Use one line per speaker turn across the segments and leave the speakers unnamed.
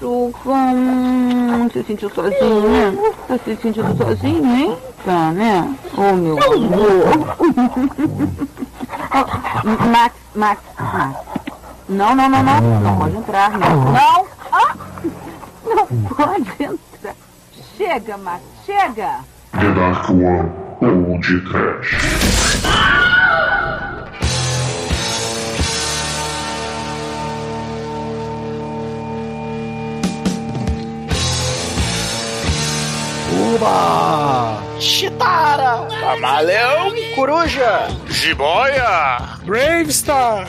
Machuca. Hum, se sentiu sozinho, né? Tá se sentindo sozinho, hein? Tá, né? Oh, meu amor. Oh, Max, Max, Max. Não, não, não, não. Não pode entrar, não. Não! Ah! Não pode entrar. Chega, Max, chega!
The Dark One ou de Trash.
Uba!
Chitara!
Camaleão!
Coruja!
Jiboia!
Bravestar!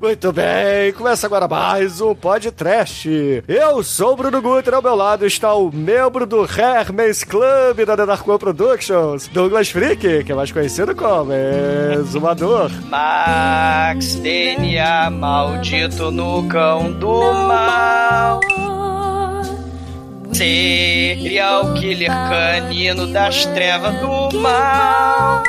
Muito bem, começa agora mais um podcast. Eu sou o Bruno Guter, ao meu lado está o membro do Hermes Club da The Dark One Productions, Douglas Freak, que é mais conhecido como Exumador.
Max DNA maldito no cão do mal. Serial killer canino das trevas do mal.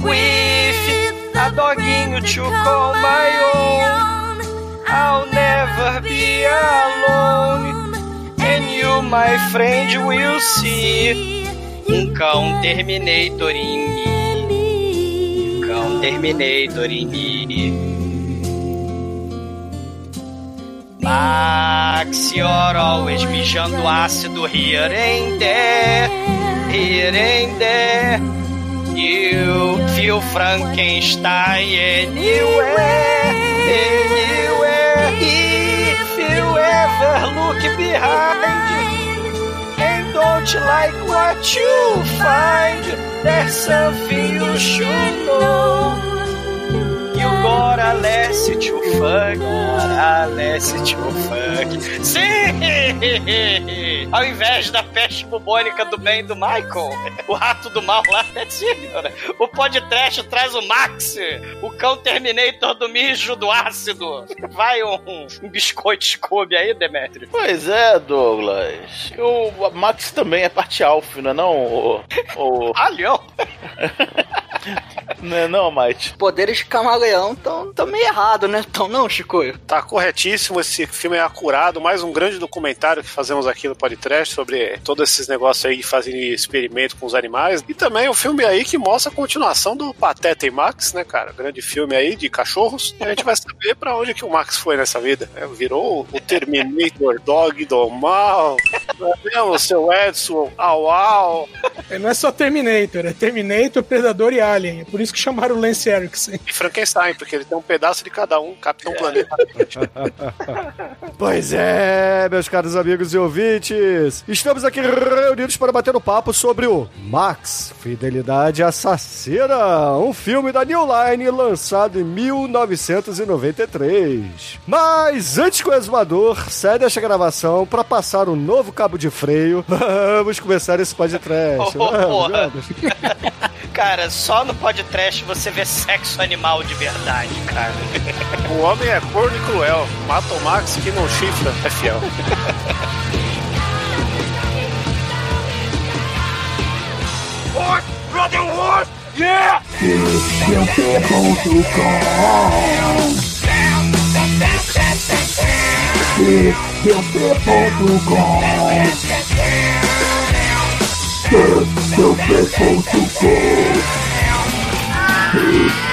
With a doguinho to call my own. I'll never be alone. And you, my friend, will see. Um cão Terminator em mim. Um cão Terminator em mim. Max, you're always mijando ácido here and there, here and there. You feel Frankenstein anywhere, anywhere. If you ever look behind and don't like what you find, there's something you should know. You gotta listen to fuck, gotta listen to fuck. Sim! Ao invés da peste bubônica do bem do Michael, o rato do mal lá, é né? o podcast traz o Max, o cão Terminator do mijo do ácido. Vai um, um biscoito Scooby aí, Demetrio.
Pois é, Douglas. O Max também é parte alfa, não é não? O, o...
Alhão!
não é não, Mike?
Poderes de camaleão tão, tão meio errado, né? Tão não, Chico?
Tá corretíssimo, esse filme é acurado, mais um grande documentário que fazemos aqui no podcast sobre todos esses negócios aí que fazem experimento com os animais. E também o um filme aí que mostra a continuação do Pateta e Max, né, cara? Grande filme aí de cachorros. E a gente vai saber pra onde que o Max foi nessa vida. Né? Virou o Terminator Dog do mal. É o seu Edson, au au.
É, não é só Terminator, é Terminator, Predador e Alien. É por isso que chamaram o Lance Erickson.
E Frankenstein, porque ele tem um pedaço de cada um, Capitão é. Planeta.
pois é, meus caros amigos e ouvintes. Estamos aqui reunidos para bater um papo sobre o Max, Fidelidade Assassina, um filme da New Line lançado em 1993. Mas antes que o exumador saia desta gravação para passar um novo cabo de freio, vamos começar esse podcast.
Oh, vamos, vamos. Cara, só no podcast você vê sexo animal de verdade, cara.
O homem é corno e cruel. Mata o Max que não chifra, é fiel.
What? Brother, what? Yeah!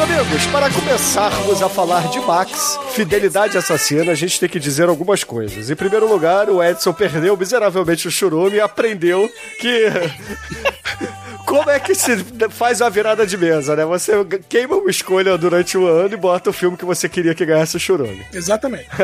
amigos, para começarmos a falar de Max, Fidelidade Assassina, a gente tem que dizer algumas coisas. Em primeiro lugar, o Edson perdeu miseravelmente o churume e aprendeu que. Como é que se faz uma virada de mesa, né? Você queima uma escolha durante o ano e bota o filme que você queria que ganhasse o churume.
Exatamente.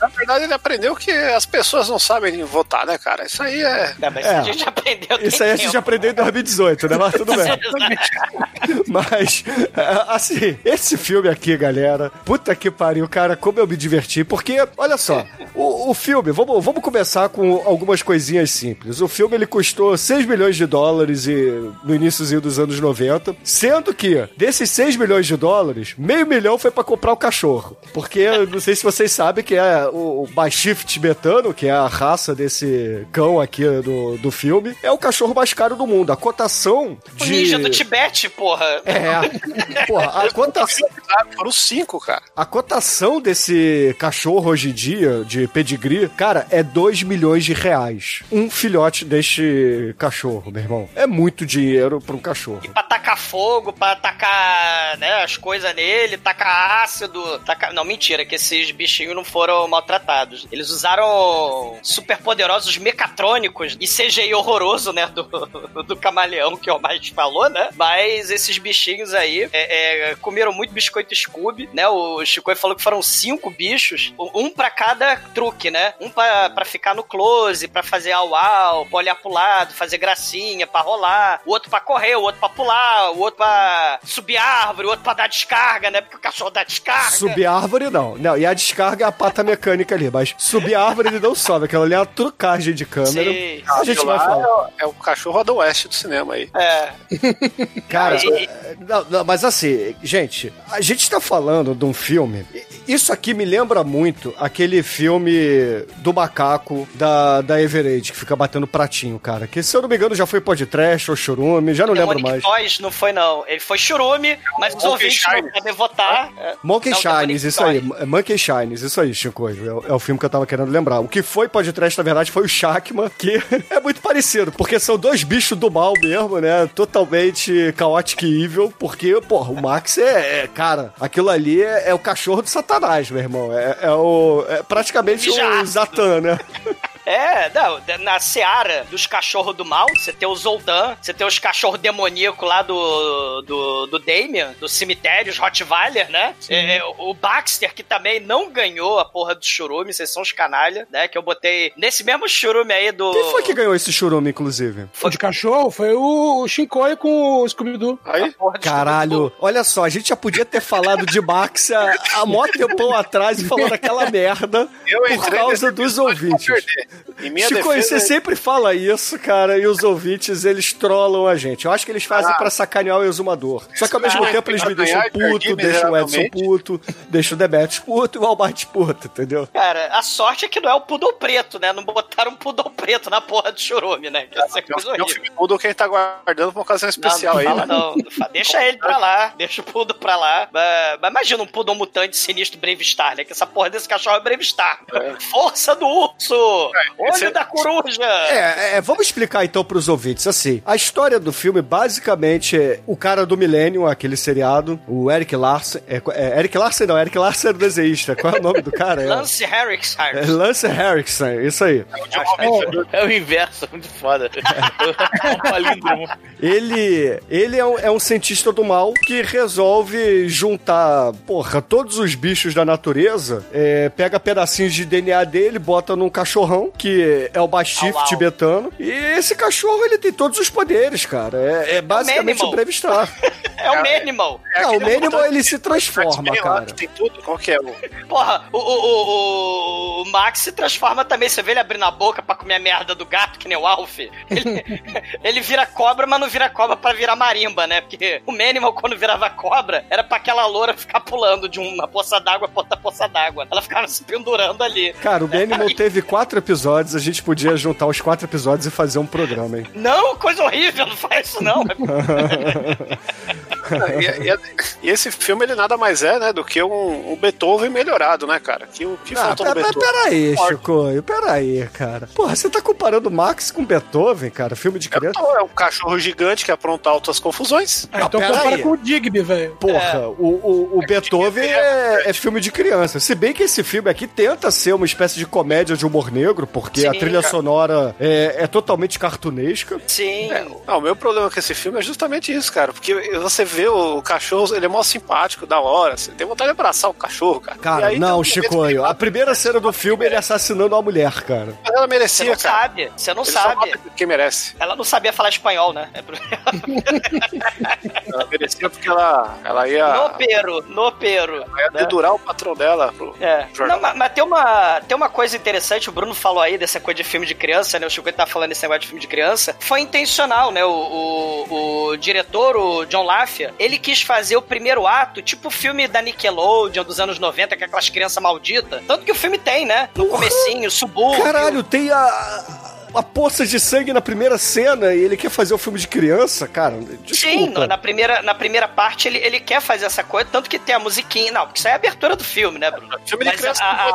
Na verdade, ele aprendeu que as pessoas não sabem votar, né, cara? Isso aí é.
Não, mas é. a gente aprendeu.
Isso aí a gente aprendeu em 2018, né? Mas tudo bem. Mas, assim, esse filme aqui, galera, puta que pariu, cara, como eu me diverti. Porque, olha só, o, o filme, vamos, vamos começar com algumas coisinhas simples. O filme ele custou 6 milhões de dólares e, no iníciozinho dos anos 90, sendo que desses 6 milhões de dólares, meio milhão foi pra comprar o cachorro. Porque, eu não sei se vocês sabem que é o, o Bastif tibetano, que é a raça desse cão aqui do, do filme, é o cachorro mais caro do mundo. A cotação
O
de...
ninja do Tibete, porra.
É, porra, a cotação,
Foram cinco, cara.
a cotação desse cachorro hoje em dia, de pedigree, cara, é 2 milhões de reais. Um filhote deste cachorro, meu irmão. É muito dinheiro pra um cachorro.
Pra tacar fogo, pra tacar né, as coisas nele, tacar ácido. Tacar... Não, mentira, que esses bichinhos não foram maltratados. Eles usaram super poderosos mecatrônicos e CGI horroroso, né? Do, do camaleão que o mais falou, né? Mas esses bichinhos aí é, é, comeram muito biscoito Scooby, né? O Chico falou que foram cinco bichos, um pra cada truque, né? Um pra, pra ficar no close, pra fazer au-au, pra olhar pro lado, fazer gracinha, pra rolar. O outro pra correr, o outro pra pular, o outro pra subir árvore, o outro pra dar descarga, né? Porque o cachorro dá descarga.
Subir árvore, não. Não, e a descarga é a pata mecânica ali, mas subir árvore ele não sobe. Aquela ali é uma trucagem de câmera.
Sim.
A gente vai falar.
É, é o cachorro do oeste do cinema aí.
É.
Cara,
E-
é, não, não, mas assim, gente, a gente tá falando de um filme. Isso aqui me lembra muito aquele filme do macaco da, da Everade, que fica batendo pratinho, cara. Que se eu não me engano já foi podcast ou churume, já não lembro
Demonic
mais.
Toys não foi, não. Ele foi churume, mas os ouvintes não
Shines.
podem votar. É.
Monkey
Não,
Shines,
Demonic
isso aí. É Monkey Shines, isso aí, Chico. É, o- é o filme que eu tava querendo lembrar. O que foi podcast, na verdade, foi o Shakma, que é muito parecido, porque são dois bichos do mal mesmo, né? Totalmente chaotic e evil, porque, porra, o Max é, é- cara, aquilo ali é, é o cachorro do satanás, meu irmão. É, é o. É praticamente o
Mijado.
Zatan, né?
É, não, na seara dos cachorros do mal, você tem o Zoldan, você tem os cachorros demoníacos lá do, do, do Damien, do cemitério, os Rottweiler, né? É, o Baxter, que também não ganhou a porra do churume, vocês são os canalha, né? Que eu botei nesse mesmo churume aí do...
Quem foi que ganhou esse churume, inclusive?
O de cachorro foi o Shinkoi com o Scooby-Doo.
Aí,
Caralho, olha só, a gente já podia ter falado de Max há, há mó tempão atrás e falando aquela merda
Eu
por causa dos ouvintes.
Perder. Em minha
Chico,
defesa,
você sempre fala isso, cara, e os ouvintes, eles trollam a gente. Eu acho que eles fazem
Ah.
pra sacanear o exumador. Só que ao mesmo
Ah,
tempo eles me deixam puto, deixam o Edson puto, deixam o Demetrius puto e o Albert puto, entendeu?
Cara, a sorte é que não é o pudor preto, né? Não botaram um pudor preto na porra do churume, né? Que
Tem um-
coisa
um
horrível.
filme mudo que a gente tá guardando pra uma ocasião especial
não,
aí.
não fala
né?
não. Deixa ele pra lá, deixa o Pudo pra lá. Mas, mas imagina um Pudo mutante sinistro Brave Star, né? Que essa porra desse cachorro é Brave Star. Força do urso! Olho
esse é-
da coruja!
É, é, vamos explicar então pros ouvintes. Assim, a história do filme basicamente é o cara do Millennium, aquele seriado, o Eric Larsen. É, é, Eric Larsen não, Eric Larsen era o desenhista. Qual é o nome do cara? É,
Lance Harris,
é Lance Harrison, isso aí.
É o inverso, muito foda. É um palíndromo.
Ele, ele é, um, é um cientista do mal que resolve juntar, porra, todos os bichos da natureza, é, pega pedacinhos de DNA dele, bota num cachorrão, que é o Bastif
Au, au.
tibetano, e esse cachorro, ele tem todos os poderes, cara. É, é basicamente
Manimal.
o Brave Star.
É o Manimal.
É
Não, o
aquele
Manimal, ele se transforma, cara.
Tem tudo. Qual que é o...
Porra, o, o, o, o Max se transforma também. Você vê ele abrindo a boca pra comer a merda do gato, que nem o Alf. Ele, ele vira cobra, mas não vira cobra pra virar marimba, né? Porque o Manimal, quando virava cobra, era pra aquela loura ficar pulando de uma poça d'água pra outra poça d'água. Ela ficava se pendurando ali.
Cara, o Manimal teve quatro episódios, a gente podia juntar os quatro episódios e fazer um programa, hein?
Não, coisa horrível, não faz isso não.
e, e- e esse filme, ele nada mais é, né, do que um, um Beethoven melhorado, né, cara? Que, o que
Ah,
faltou no
pera,
Beethoven?
peraí, Chico, peraí, cara. Porra, você tá comparando Max com Beethoven, cara? Filme de criança?
É um cachorro gigante que apronta altas confusões.
Ah, então compara
aí.
com o Digby, velho.
Porra, o, o, o Beethoven é, é filme de criança. Se bem que esse filme aqui tenta ser uma espécie de comédia de humor negro, porque a
Sim,
trilha
cara.
sonora é, é totalmente cartunesca.
Sim.
Não, o meu problema com esse filme é justamente isso, cara. Porque você vê o cachorro, ele é mó simpático, da hora. Você tem vontade de abraçar o cachorro, cara.
Cara,
aí
não,
um
Chico,
momento que-
a primeira cena do filme é ele assassinando uma mulher, cara.
Mas ela
Você
merecia,
não
cara.
sabe, você não
Ele
sabe.
quem merece.
Ela não sabia falar espanhol, né? É
Ela merecia porque ela, ela ia,
No pero, no pero.
ela ia
né?
dedurar o patrão dela. Pro...
É.
Jornal.
Não, mas, mas tem, uma, tem uma coisa interessante, o Bruno falou aí dessa coisa de filme de criança, né? O Chico tá falando desse negócio de filme de criança. Foi intencional, né? O, o, o diretor, o John Ele quis fazer o primeiro ato, tipo o filme da Nickelodeon dos anos 90, que é aquelas crianças malditas. Tanto que o filme tem, né? No comecinho, subúrbio.
Caralho, tem a. A poça de sangue na primeira cena e ele quer fazer o filme de criança, cara. Desculpa.
Sim, na primeira, na primeira parte ele, ele quer fazer essa coisa, tanto que tem a musiquinha. Não, porque isso aí é a abertura do filme, né, Bruno?
Filme de
Mas
criança
a,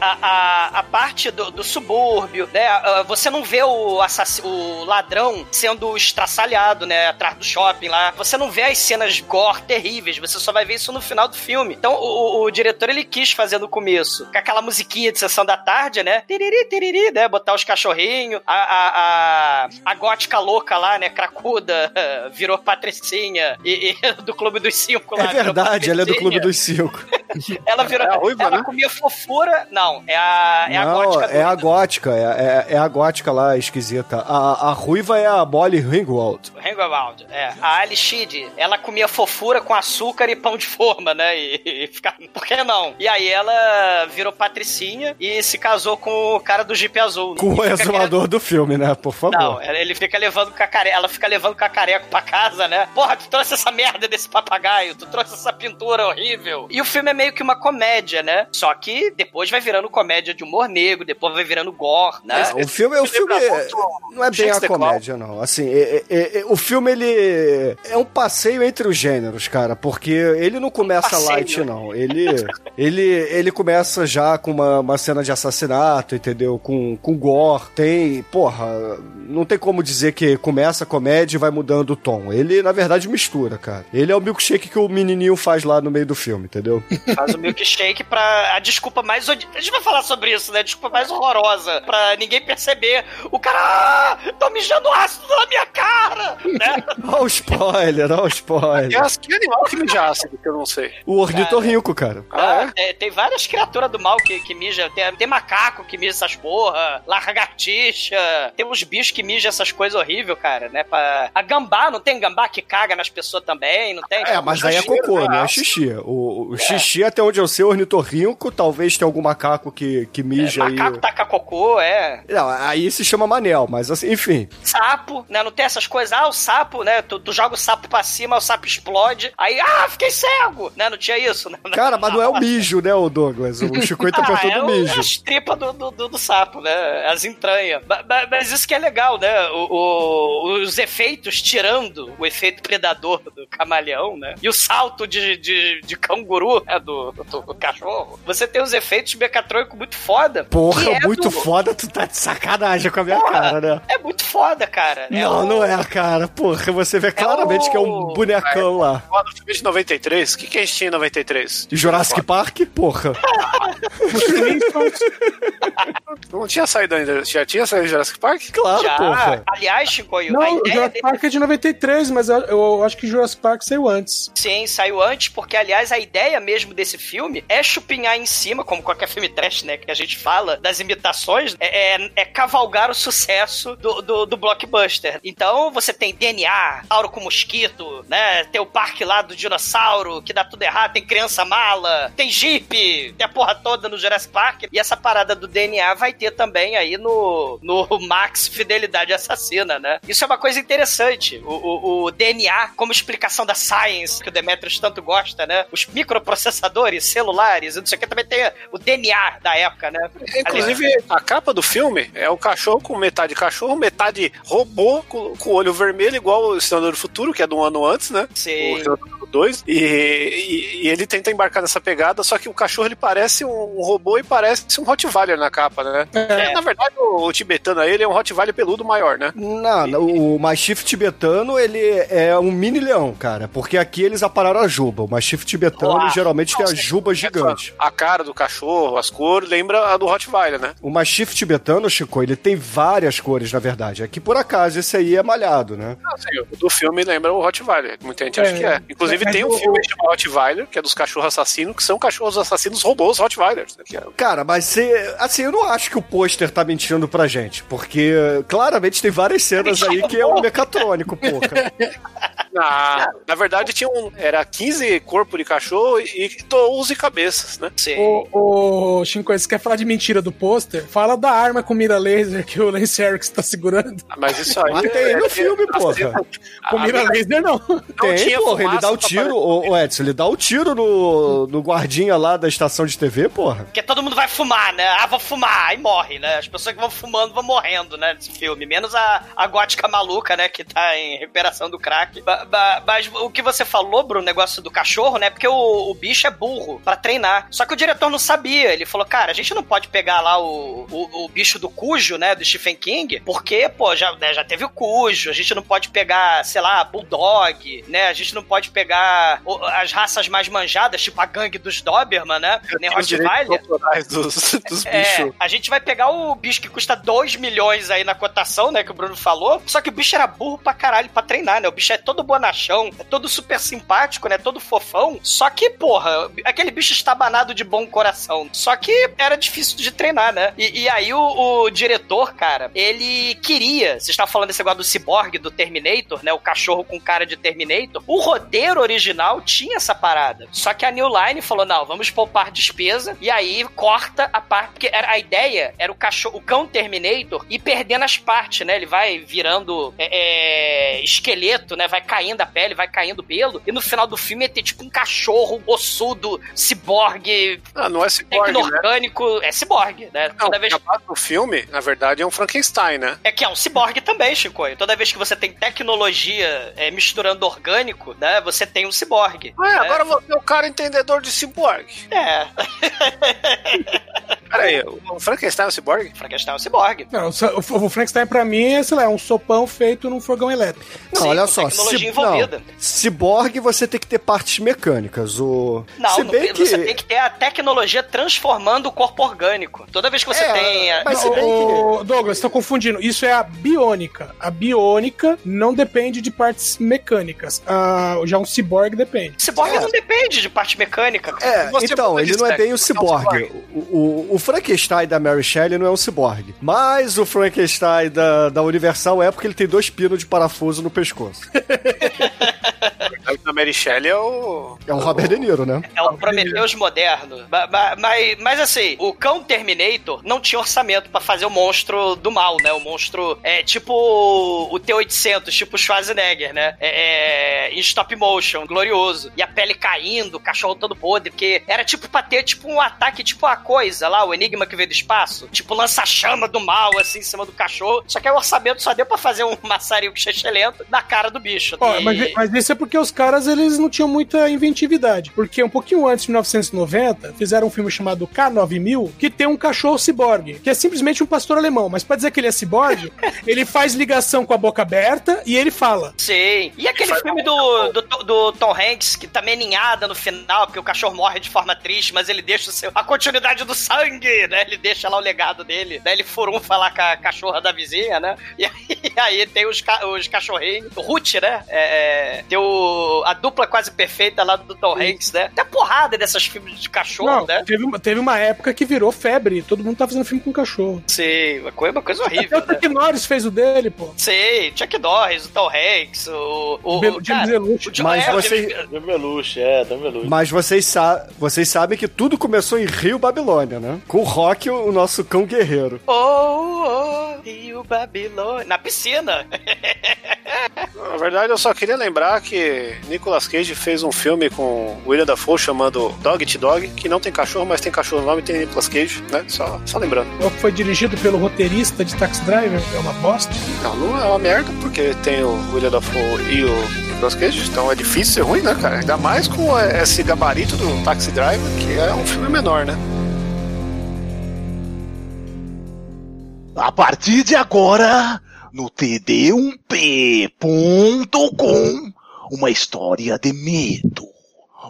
a, a, a, parte do, do subúrbio, né? Você não vê o, assass- o ladrão sendo estraçalhado, né? Atrás do shopping lá. Você não vê as cenas gore terríveis, você só vai ver isso no final do filme. Então o, o- o diretor ele quis fazer no começo, com aquela musiquinha de sessão da tarde, né? Tiriri, tiriri, né? Botar os cachorrinhos, a, a, a, a gótica louca lá, né? Cracuda, virou patricinha e, e do Clube dos Cinco lá.
É verdade, ela é do Clube dos Cinco.
Ela virou.
É a ruiva,
ela
né?
comia fofura. Não, é a, é a
Não,
gótica.
é a gótica, é, é, é a gótica lá esquisita. A, a ruiva é a Molly Ringwald.
Ringwald, é. A Ali Sheed, ela comia fofura com açúcar e pão de forma, né? E, e ficava. Por que não? E aí ela virou patricinha e se casou com o cara do Jeep Azul.
Com o
fica
exumador do filme, né? Por favor.
Não, ele fica levando cacareco, ela fica levando cacareco pra casa, né? Porra, tu trouxe essa merda desse papagaio, tu trouxe essa pintura horrível. E o filme é meio que uma comédia, né? Só que depois vai virando comédia de humor negro, depois vai virando gore, né?
O filme, o filme é- não é bem a comédia, não. Assim, é- é- é- o filme ele é um passeio entre os gêneros, cara, porque ele não começa
passeio.
light, não. Ele, ele, ele começa já com uma, uma cena de assassinato, entendeu? Com, com gore. Tem, porra, não tem como dizer que começa a comédia e vai mudando o tom. Ele, na verdade, mistura, cara. Ele é o milkshake que o menininho faz lá no meio do filme, entendeu?
Faz o milkshake pra. A desculpa mais. odi- A gente vai falar sobre isso, né? A desculpa mais horrorosa. Pra ninguém perceber. O cara. Ah, tô mijando ácido na minha cara! Né?
Olha o spoiler, olha o spoiler.
as- que animal que mijasse, que eu não sei.
O ornitorrinco, cara.
Ah, é?
É, tem várias criaturas do mal que, que mijam. Tem, tem macaco que mija essas porra, Tem uns bichos que mijam essas coisas horríveis, cara, né? Pra... A gambá, não tem gambá que caga nas pessoas também, não tem?
É, mas aí é cocô, não é xixi. O, o xixi, até onde eu sei, é ornitorrinco, talvez tenha algum macaco que, que mija aí.
Macaco taca cocô, é.
Não, aí se chama manel, mas assim, enfim.
Sapo, né? Não tem essas coisas. Ah, o sapo, né? Tu, tu joga o sapo pra cima, o sapo explode. Aí, ah, fiquei cego! Né? Não tinha isso, né?
Cara, mas não é o mijo, né, o Douglas? O Chico tá
Ah,
perguntando
é
do
o-
mijo.
as tripas do, do, do- do sapo, né? As entranhas. Ba- ba- Mas, isso que é legal, né? O- o- os efeitos, tirando o efeito predador do camaleão, né? E o salto de, de, de canguru, né? Do, do, do cachorro. Você tem os efeitos mecatrônicos muito foda.
Porra,
é
muito
do-
foda, tu tá de sacanagem com a minha
Porra,
cara, né?
É muito foda, cara. É
Não,
o-
não é, cara. Porra, você vê claramente
o-
que é um bonecão lá.
Ó, no filme de 93, o que, que a gente tinha em 93?
De Jurassic Park, porra.
Não tinha saído ainda. Já tinha saído Jurassic Park?
Claro,
Já.
porra.
Aliás, Chico, a
Não,
ideia
Jurassic
dele...
Park é de 93, mas eu, eu acho que Jurassic Park saiu antes.
Sim, saiu antes, porque, aliás, a ideia mesmo desse filme é chupinhar em cima, como qualquer filme trash, né, que a gente fala, das imitações, é, é- é cavalgar o sucesso do, do, do blockbuster. Então, você tem DNA, Tauro com mosquito, né, tem o parque lá do dinossauro, que dá tudo errado, tem criança mala, tem Jeep, tem a porra toda no Jurassic Park, e essa parada do DNA vai ter também aí no, no Max Fidelidade Assassina, né? Isso é uma coisa interessante. O, o- o DNA, como explicação da science, que o Demetrius tanto gosta, né? Os microprocessadores, celulares, e não sei o que, também tem o DNA da época, né?
Inclusive, a capa do filme é o cachorro com metade cachorro, metade robô com, com olho vermelho, igual o Senador do Futuro, que é de um ano antes, né?
Sim.
O do 2. E, e- e ele tenta embarcar nessa pegada, só que o cachorro ele parece um, um robô e parece um Rottweiler na capa, né?
É.
Na verdade, o, o tibetano aí ele é um Rottweiler peludo maior, né?
Não, não, o Mastiff tibetano, ele é um mini leão, cara. Porque aqui eles apararam a juba. O Mastiff tibetano
Uau.
geralmente tem a juba gigante.
A cara do cachorro, as cores, lembra a do Rottweiler, né?
O Mastiff tibetano, Chico, ele tem várias cores, na verdade. Aqui, por acaso, esse aí é malhado, né?
Assim, o do filme lembra o Rottweiler. Muita gente acha
É.
que é. Inclusive
Mas
tem um
o-
filme chamado Rottweiler, que é dos cachorros assassinos, que são cachorros assassinos robôs Rottweilers. Né? É-
Cara, mas cê, assim, eu não acho que o pôster tá mentindo pra gente, porque claramente tem várias cenas aí que é um mecatrônico, porra.
Na, na verdade, tinha um. Era 15 corpos de cachorro e 12 cabeças, né?
Sim.
Ô, ô Shinko, você quer falar de mentira do pôster? Fala da arma com mira laser que o Lance Erickson tá segurando.
Ah, Mas isso aí.
Mas tem no filme, porra.
Com mira laser, não.
Tem,
tinha
porra, ele dá o
pra
tiro, Edson, ele dá o tiro no, no guardinha lá da estação de TV, porra.
Porque todo mundo vai fumar, né? Ah, vou fumar, aí morre, né? As pessoas que vão fumando vão morrendo, né? Nesse filme. Menos a, a gótica maluca, né? Que tá em recuperação do crack. Ba- ba- Mas o que você falou, Bruno, negócio do cachorro, né? Porque o, o bicho é burro pra treinar. Só que o diretor não sabia. Ele falou, cara, a gente não pode pegar lá o, o, o bicho do Cujo, né? Do Stephen King, porque, pô, já, né, já teve o Cujo. A gente não pode pegar, sei lá, Bulldog, né? A gente não pode pegar o- as raças mais manjadas, tipo a gangue dos Doberman, né? Nem
direitos
Rottweiler.
dos, dos
É, a gente vai pegar o bicho que custa 2 milhões aí na cotação, né? Que o Bruno falou. Só que o bicho era burro pra caralho pra treinar, né? O bicho é todo bonachão, é todo super simpático, né? Todo fofão. Só que, porra, aquele bicho estabanado de bom coração. Só que era difícil de treinar, né? E, e aí o, o diretor, cara, ele queria. Vocês estavam falando desse negócio do ciborgue, do Terminator, né? O cachorro com cara de Terminator. O roteiro original tinha essa parada. Só que a New Line falou: não, vamos poupar despesa. E aí corta a parte. Porque era, a ideia era o cachorro, o cão Terminator ir perdendo as partes, né? Ele vai virando é, é, esqueleto, né? Vai caindo a pele, vai caindo o pelo. E no final do filme ia ter tipo um cachorro ossudo, ciborgue,
Ah, não é ciborgue, né?
tecno-orgânico. É ciborgue, né?
Não,
Toda vez
do filme, na verdade, é um Frankenstein, né?
é que é um ciborgue também, Chico. Toda vez que você tem tecnologia é, misturando orgânico, né? Você tem um ciborgue.
Ah,
né?
agora você é o cara entendedor de ciborgue.
É,
Peraí, o Frankenstein é um ciborgue?
Frankenstein é um ciborgue.
Não, o, o Frankenstein pra mim é, sei lá, é um sopão feito num fogão elétrico.
Não,
Sim,
olha
com
só.
tecnologia envolvida.
Não, ciborgue você tem que ter partes mecânicas. O...
Não,
Se bem
tem-
que...
você tem que ter a tecnologia transformando o corpo orgânico. Toda vez que você
É,
tem. a-
mas se bem
ô, Douglas, você tá confundindo. Isso é a biônica. A biônica não depende de partes mecânicas. Ah, já um ciborgue depende.
Ciborgue
É.
não depende de parte mecânica.
É, então, ele não é bem o
é um
ciborgue. O, o, o Frankenstein da Mary Shelley não é um ciborgue. Mas o Frankenstein da, da Universal é porque ele tem dois pinos de parafuso no pescoço.
A Mary Shelley é o.
É o Robert De Niro, né?
É o Prometheus moderno. Ma- ma- Mas, mas, assim, o cão Terminator não tinha orçamento pra fazer o monstro do mal, né? O monstro é tipo o T-800, tipo o Schwarzenegger, né? É, é, em stop motion, glorioso. E a pele caindo, o cachorro todo podre, porque era tipo pra ter tipo um ataque, tipo a coisa lá, o enigma que veio do espaço. Tipo lança-chama do mal, assim, em cima do cachorro. Só que aí o orçamento só deu pra fazer um maçarico xixelento na cara do bicho.
Ó,
E-
mas, mas isso é porque os caras eles não tinham muita inventividade. Porque um pouquinho antes de 1990, fizeram um filme chamado K9000, que tem um cachorro ciborgue, que é simplesmente um pastor alemão. Mas pra dizer que ele é ciborgue, ele faz ligação com a boca aberta e ele fala.
Sim. E aquele filme do, do, do Tom Hanks, que tá meninhada no final, porque o cachorro morre de forma triste, mas ele deixa o seu, a continuidade do sangue, né? Ele deixa lá o legado dele. Daí ele furou falar com a cachorra da vizinha, né? E aí, aí tem os, ca- os cachorrinhos. O Ruth, né? É, é, tem o, a dupla quase perfeita lá do Tom Hanks, né? Tem a porrada dessas filmes de cachorro,
Não,
né?
teve, uma- teve uma época que virou febre. Todo mundo tá fazendo filme com cachorro.
Sim, uma coisa, uma coisa
Até
horrível,
o
né?
Chuck Norris fez o dele, pô.
Sim, Chuck Norris, o Tom Hanks, o... o,
Bel-
o
James Belushi.
o
Mas
é, o
você-
James-
Belushi, é, Belushi.
Mas vocês, sa vocês sabem que tudo começou em Rio, Babilônia, né? Com o Rock, o o nosso cão guerreiro.
Oh, oh, Rio Babilônia. Na piscina.
Na verdade, eu só queria lembrar que Nicolas Cage fez um filme com William Dafoe chamado Dog Eat Dog, que não tem cachorro, mas tem cachorro no nome e tem Nicolas Cage, né? Só, só lembrando.
Foi dirigido pelo roteirista de Taxi Driver. É uma bosta.
Não, não é uma merda, porque tem o William Dafoe e o Nicolas Cage, então é difícil ser ruim, né, cara? Ainda mais com esse gabarito do Taxi Driver, que é um filme menor, né?
A partir de agora, no td1p.com, uma história de medo,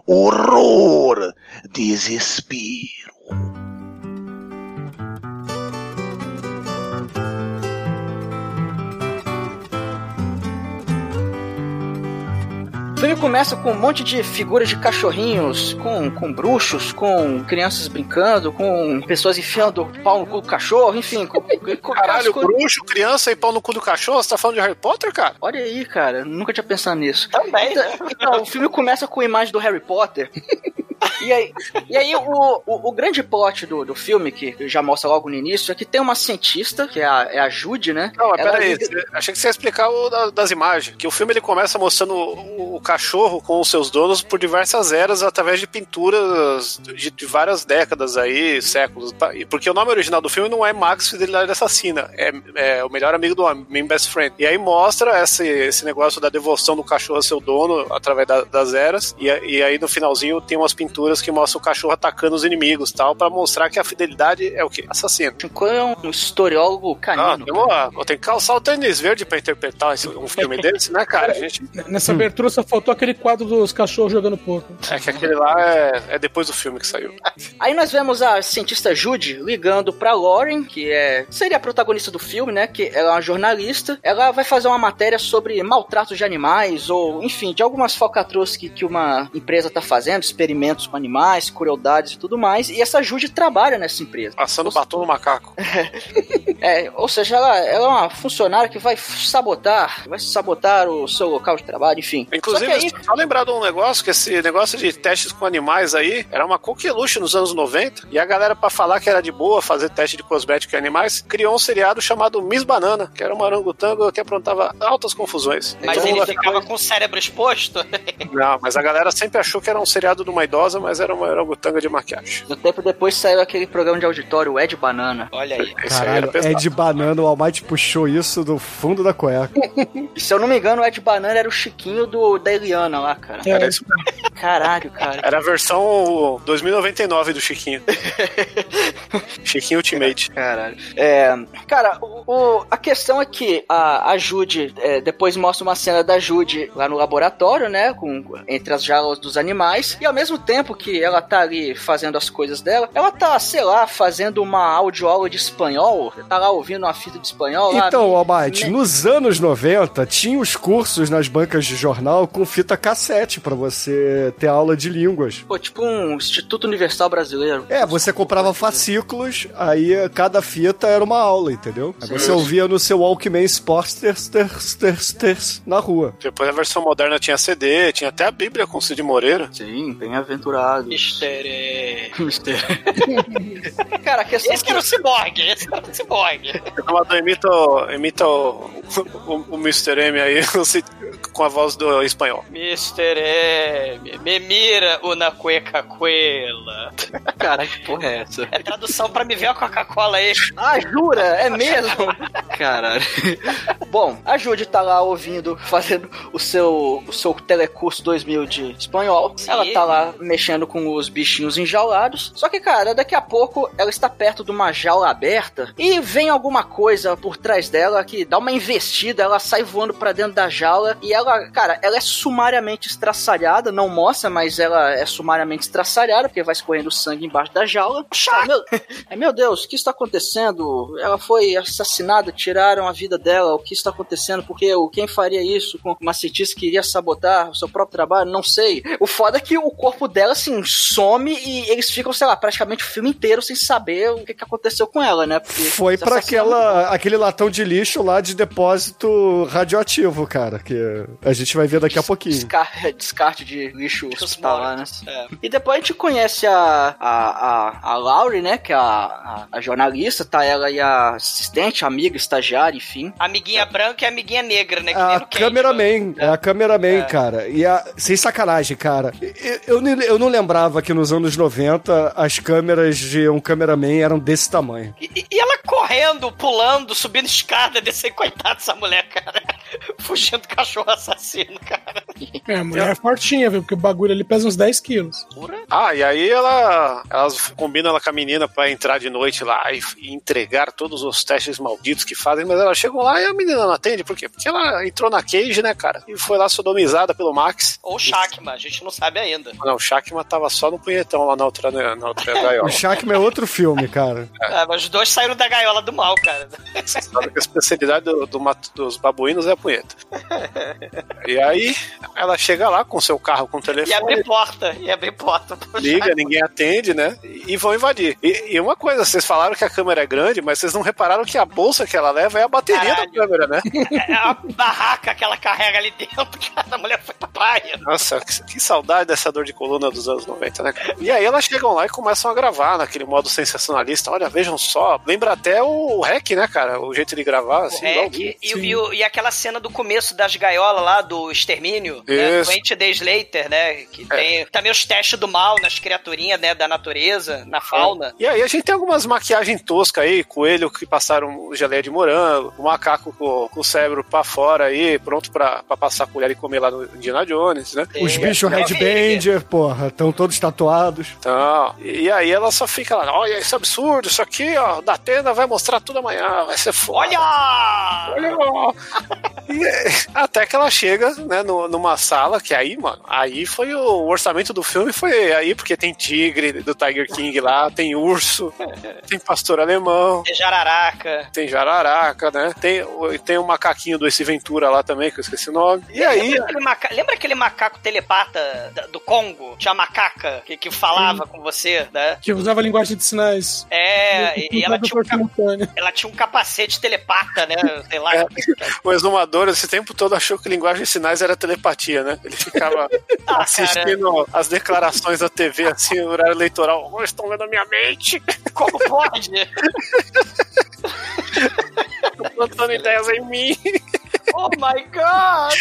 horror, desespero.
Filme começa com um monte de figuras de cachorrinhos, com, com bruxos, com crianças brincando, com pessoas enfiando pau no cu do cachorro, enfim. Com, com,
Caralho,
coisas-
bruxo, criança e pau no cu do cachorro? Você tá falando de Harry Potter, cara?
Olha aí, cara, nunca tinha pensado nisso.
Também, né?
Então, então, o filme começa com a imagem do Harry Potter. E aí, e aí o, o, o grande plot do, do filme, que já mostra logo no início, é que tem uma cientista, que é a, é a Judy, né?
Não, mas
Ela
pera aí,
liga-
achei que você ia explicar o da- das imagens. Que o filme ele começa mostrando o, o cachorro com os seus donos por diversas eras através de pinturas de, de várias décadas aí, séculos. Porque o nome original do filme não é Max Fidelidade Assassina, é, é o melhor amigo do homem, meu best friend. E aí mostra esse, esse negócio da devoção do cachorro a seu dono através da- das eras. E, e aí no finalzinho tem umas pinturas que mostram o cachorro atacando os inimigos tal, pra mostrar que a fidelidade é o quê? Assassino.
Qual é um historiólogo
Ah,
canino.
tem uma- eu tenho que calçar o tênis verde pra interpretar esse- um filme desse, né, cara? A gente,
Nessa abertura só faltou aquele quadro dos cachorros jogando poker.
é que aquele lá é, é depois do filme que saiu.
Aí nós vemos a cientista Judy ligando pra Lauren, que é seria a protagonista do filme, né? Que ela é uma jornalista. Ela vai fazer uma matéria sobre maltrato de animais, ou enfim, de algumas falcatruas que, que uma empresa tá fazendo, experimentos com animais, crueldades e tudo mais. E essa Judy trabalha nessa empresa.
Passando batom no macaco.
É, ou seja, ela, ela é uma funcionária que vai sabotar, vai sabotar o seu local de trabalho, enfim.
Inclusive,
Só aí,
só lembrar de um negócio, que esse negócio de testes com animais aí era uma coqueluche nos anos 90, e a galera, pra falar que era de boa fazer teste de cosmético em animais, criou um seriado chamado Miss Banana, que era uma orangotango que aprontava altas confusões.
Mas
Então,
ele ficava com o cérebro exposto.
Não, mas a galera sempre achou que era um seriado de uma idosa, mas era uma orangotanga de maquiagem.
um tempo depois saiu aquele programa de auditório, o Ed Banana.
Olha aí.
Aí
Caralho, é de banana, o Almighty puxou isso do fundo da cueca.
E se eu não me engano, o Ed Banana era o Chiquinho do, da Eliana lá, cara.
Era, isso mesmo.
Caralho, cara.
Era a versão 2099 do Chiquinho. Chiquinho Ultimate.
Caralho. É, cara, o, o- a questão é que a, a Judy, é, depois mostra uma cena da Judy lá no laboratório, né? Com, entre as jaulas dos animais. E ao mesmo tempo que ela tá ali fazendo as coisas dela, ela tá, sei lá, fazendo uma audioaula de espanhol. Tá lá ouvindo uma fita de espanhol. lá,
Então,
me-
Almighty,
me-
nos anos 90, tinha os cursos nas bancas de jornal com fita cassete pra você ter aula de línguas.
Pô, tipo um Instituto Universal Brasileiro.
É, você comprava fascículos, aí cada fita era uma aula, entendeu? Aí você ouvia no seu Walkman ters, ters, ters, na rua.
Depois a versão moderna tinha CD, tinha até a Bíblia com Cid Moreira.
Sim, bem aventurado.
Mister. é,
Cara, a questão
Esse que era o Cyborg. Esse era o Cyborg.
O Amador imita, o- imita o, o, o Mr. M aí com a voz do espanhol.
Mister M. Me mira una cueca cuela.
Cara, que porra é essa?
É tradução pra me ver a Coca-Cola aí.
Ah, jura? É mesmo? Caralho. Bom, a Judy tá lá ouvindo, fazendo o seu, o seu telecurso 2000 de espanhol.
Sim.
Ela tá lá mexendo com os bichinhos enjaulados. Só que, cara, daqui a pouco ela está perto de uma jaula aberta e vem alguma coisa por trás dela que dá uma investida. Ela sai voando pra dentro da jaula e ela, cara, ela é sumariamente estraçalhada. Não mostra, mas ela é sumariamente estraçalhada porque vai escorrendo sangue embaixo da jaula. Cara, meu, meu Deus, o que está acontecendo? Ela foi assassinada, tiraram a vida dela. O que está acontecendo? Porque o quem faria isso com uma cientista que iria sabotar o seu próprio trabalho? Não sei. O foda é que o corpo dela, assim, some e eles ficam, sei lá, praticamente o filme inteiro sem saber o que, que aconteceu com ela, né? Porque
Foi
assassinaram
aquela, aquele latão de lixo lá de depósito radioativo, cara, que a gente vai ver daqui a pouquinho.
Descarte, descarte de lixo hospitalar, né?
É.
E depois a gente conhece a, a, a, a Laurie, né? Que é a, a, a jornalista, tá ela e a assistente, a amiga, estagiária, enfim.
Amiguinha branca e amiguinha negra, né? Que
A cameraman, é a cameraman, cara. E a, sem sacanagem, cara. Eu, eu, eu não lembrava que nos anos 90 as câmeras de um cameraman eram desse tamanho.
E, e ela correndo, pulando, subindo escada, descendo, coitada dessa mulher, cara. Fugindo do cachorro assassino, cara.
É, a mulher é fortinha, viu? Porque o bagulho ali pesa uns 10 quilos.
Ah, e aí ela, elas combinam ela com a menina pra entrar de noite lá e, e entregar todos os testes malditos que fazem, mas elas chegam lá e a menina não atende, por quê? Porque ela entrou na cage, né, cara? E foi lá sodomizada pelo Max.
Ou Shakma, a gente não sabe ainda.
Não, o Shakma tava só no punhetão lá na outra, na outra gaiola.
O Shackman é outro filme, cara.
É, mas os dois saíram da gaiola do mal, cara.
Sabe que a especialidade do, do mato- dos babuínos é a punheta. E aí, Ela chega lá com seu carro com
E
telefone.
abrir porta, e abrir porta.
Liga, ninguém atende, né? E vão invadir. E, e uma coisa, vocês falaram que a câmera é grande, mas vocês não repararam que a bolsa que ela leva é a bateria
Caralho.
da câmera, né?
É a barraca que ela carrega ali dentro, cara. A mulher foi pra praia.
Nossa, que, que saudade dessa dor de coluna dos anos 90, né? E aí elas chegam lá e começam a gravar naquele modo sensacionalista. Olha, vejam só. Lembra até o REC, né, cara? O jeito de gravar, assim,
É,
igual
que- e, e o- e aquela cena do começo das gaiolas lá do extermínio, né?
Isso.
20 Days Later, né? Que tem também os testes do mal nas criaturinhas, né? Da natureza, na fauna.
E aí a gente tem algumas maquiagens toscas aí, coelho que passaram geleia de morango, o macaco com, com o cérebro pra fora aí, pronto pra, pra passar a colher e comer lá no Indiana Jones, né?
Os bichos
é,
Headbanger, porra, estão todos tatuados.
Então, e aí ela só fica lá, olha, isso é absurdo, isso aqui, ó, da Atena vai mostrar tudo amanhã, vai ser foda.
Olha!
Olha! E, até que ela chega, né, no- numa sala, que aí, mano, aí foi o, o orçamento do filme, foi aí, porque tem tigre do Tiger King lá, tem urso, tem pastor alemão,
É jararaca.
tem jararaca, né, tem, o- tem o macaquinho do Esse Ventura lá também, que eu esqueci o nome. E aí,
Lembra aquele, maca- lembra aquele macaco telepata do Congo? Tinha a macaca que, que falava com você, né?
Que usava linguagem de sinais.
É, e, e ela, tinha um, ela tinha um capacete telepata, né? Sei lá.
É. o exumador esse tempo todo achou que linguagem de sinais era telepatia, né? Ele ficava
Ah,
assistindo as declarações da TV, assim, no horário eleitoral. Oh, estão lendo a minha mente,
Como pode?
plantando ideias em mim.
Oh my god!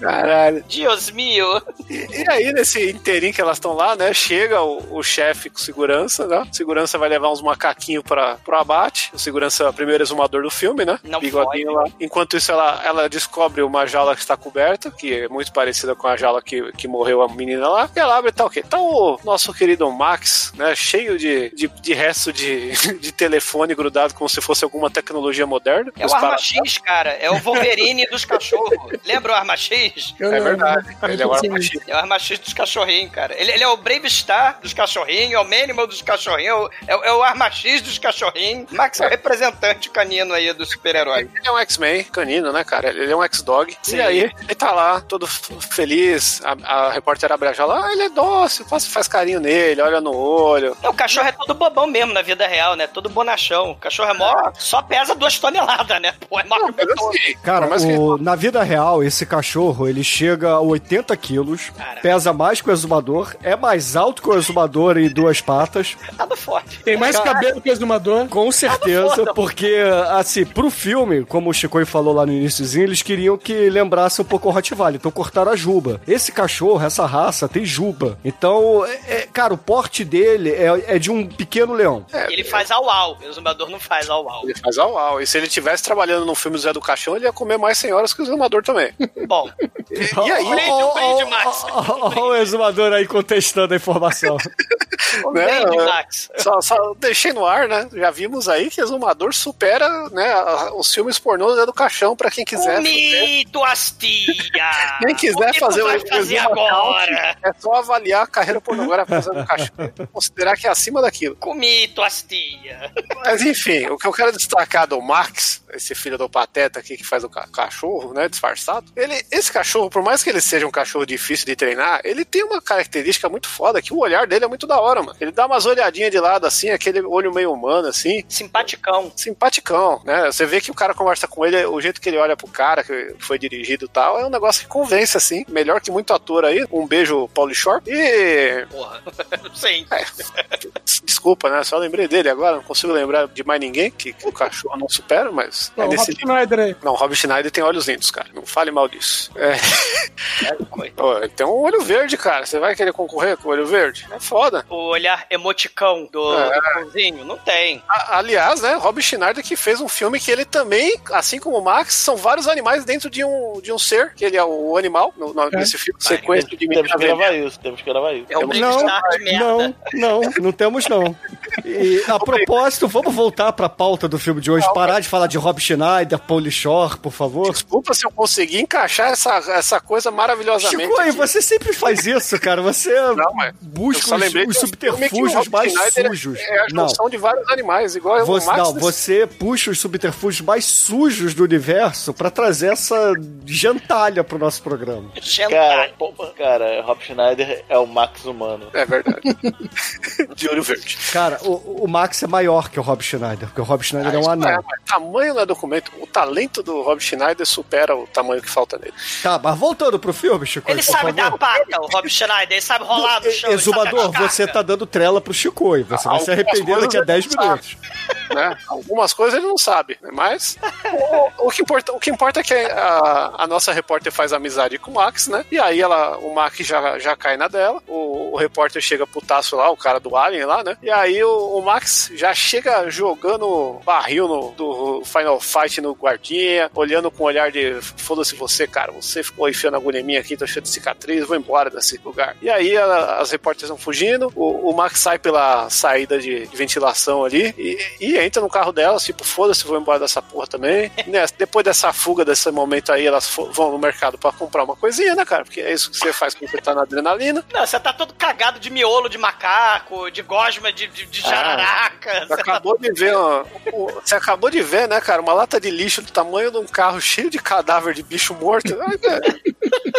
Caralho.
Dios mio!
E, e aí, nesse inteirinho que elas estão lá, né? Chega o, o chefe com segurança, né? O segurança vai levar uns macaquinhos pra, pro abate. O segurança é o primeiro exumador do filme, né?
Não
Bigodinho lá. Enquanto isso, ela, ela descobre uma jaula que está coberta, que é muito parecida com a jaula que, que morreu a menina lá. E ela abre e tá o quê? Tá o nosso querido Max, né? Cheio de, de, de resto de, de telefone grudado como se fosse alguma tecnologia moderna.
É o Arma X, cara. É o Wolverine dos cachorros. Lembra o Arma X?
Eu
É
não-
verdade. Ele é o Arma. X.
É o Arma X dos cachorrinhos, cara. Ele, ele é o Brave Star dos cachorrinhos, é o Manimal dos cachorrinhos, é, o- é o Arma X dos cachorrinhos. Max é o representante canino aí do super-herói.
Ele é um X-Men canino, né, cara? Ele é um X-Dog. E aí, ele tá lá, todo feliz. A, a repórter abre a jaula. Ah, ele é dócil, faz, faz carinho nele, olha no olho.
É, o cachorro é todo bobão mesmo na vida real, né? Todo bonachão. O cachorro é mó, só pesa duas toneladas, né? Pô, é maior que o
Cara,
mais que-
o- na vida real, esse cachorro, ele chega a 80 quilos,
Cara.
pesa mais que o exumador, é mais alto que o exumador em duas patas,
Nada forte.
Tem mais
Cara-
cabelo que o exumador.
com certeza, porque, assim, pro filme, como o Chico falou lá no iníciozinho, eles queriam que lembrasse um pouco o Rottweiler, então cortaram a juba. Esse cachorro, essa raça, tem juba. Então, é- é- cara, o porte dele é, é de um pequeno leão.
E ele faz au-au. O exumador não faz au-au.
Ele faz au au. E se ele estivesse trabalhando no filme do Zé do Caixão, ele ia comer mais senhoras que o exumador também.
Bom,
E, e aí,
um brinde, Max.
Olha o exumador aí contestando a informação.
Né, é.
Max.
só, só deixei no ar, né? Já vimos aí que Exumador supera né, os filmes pornôs do Zé do Caixão, pra quem quiser.
Comito astia.
Quem quiser
o que
fazer
tu vai
o
fazer agora?
É só avaliar a carreira pornográfica do Caixão e considerar que é acima daquilo.
Comito astia.
Mas enfim, o que eu quero destacar do Max, esse filho do Pateta aqui que faz o ca- cachorro, né, disfarçado, ele, esse cachorro, por mais que ele seja um cachorro difícil de treinar, ele tem uma característica muito foda, que o olhar dele é muito da hora, mano. Ele dá umas olhadinhas de lado assim, aquele olho meio humano assim,
Simpaticão.
simpaticão, né? Você vê que o cara conversa com ele, o jeito que ele olha pro cara, que foi dirigido e tal, é um negócio que convence, assim. Melhor que muito ator aí. Um beijo, Paulo Shore. E.
Porra. Sim.
Desculpa, né? Só lembrei dele agora, não consigo lembrar de mais ninguém, que, que o cachorro não supera, mas
Não,
é nesse
Rob Schneider aí.
Não, o Rob Schneider tem olhos lindos, cara. Não fale mal disso. É. Pô, tem um olho verde, cara. Você vai querer concorrer com o olho verde? É foda.
O olhar emoticão do,
É.
cãozinho? Não tem.
A- aliás, né, Rob Schneider que fez um filme que ele também, assim como o Max, são vários animais dentro de um, de um ser, que ele é o animal no, no- nesse filme. Sequência de
Temos que gravar isso, temos que gravar isso.
É Brave
Não, não, não, não temos não. E a propósito, vamos voltar pra pauta do filme de hoje. Parar de falar de Rob Schneider, Paul Por favor.
Desculpa se eu conseguir encaixar essa, essa coisa maravilhosamente.
Chico,
aqui.
você sempre faz isso, cara. Você
Não,
busca os, os subterfúgios mais
Schneider
sujos.
É a
Não.
junção de vários animais, igual
Você,
o Max.
não, você puxa os subterfúgios mais sujos do universo pra trazer essa gentalha pro nosso programa.
Cara, pô, cara, Rob Schneider é o Max humano.
É verdade. de olho verde.
Cara, o, o Max é maior que o Rob Schneider, porque o Rob Schneider é um
Isso
anão.
é, tamanho não é documento. O talento do Rob Schneider supera o tamanho que falta nele.
Tá, mas voltando pro filme, Chico.
Ele sabe
favor.
dar paca, o Rob Schneider. Ele sabe rolar no chão.
Exumador, você tá dando trela pro Chicoi. Você vai se arrepender daqui a
ele
10
não sabe.
minutos.
né? Algumas coisas ele não sabe, né? mas o, o que importa, o que importa é que a, a nossa repórter faz amizade com o Max, né? E aí ela, o Max já, já cai na dela, o, o repórter chega putaço lá, o cara do Alien lá, né? E aí o, o Max já chega jogando barril no, do Final Fight no guardinha, olhando com um olhar de foda-se você, cara, você ficou enfiando agulha em mim aqui, tô cheio de cicatriz, vou embora desse lugar. E aí a- as repórteres vão fugindo, o, o Max sai pela saída de, de ventilação ali e, e entra no carro delas, tipo, foda-se, vou embora dessa porra também. Né, depois dessa fuga, desse momento aí, elas vão no mercado pra comprar uma coisinha, né, cara? Porque é isso que você faz quando você tá na adrenalina.
Não, você tá todo cagado de miolo de macaco, de gosma de, de, de jararaca.
Você acabou de ver, ó, você acabou de ver, né, cara, uma lata de lixo do tamanho de um carro cheio de cadáver de bicho morto. Cara,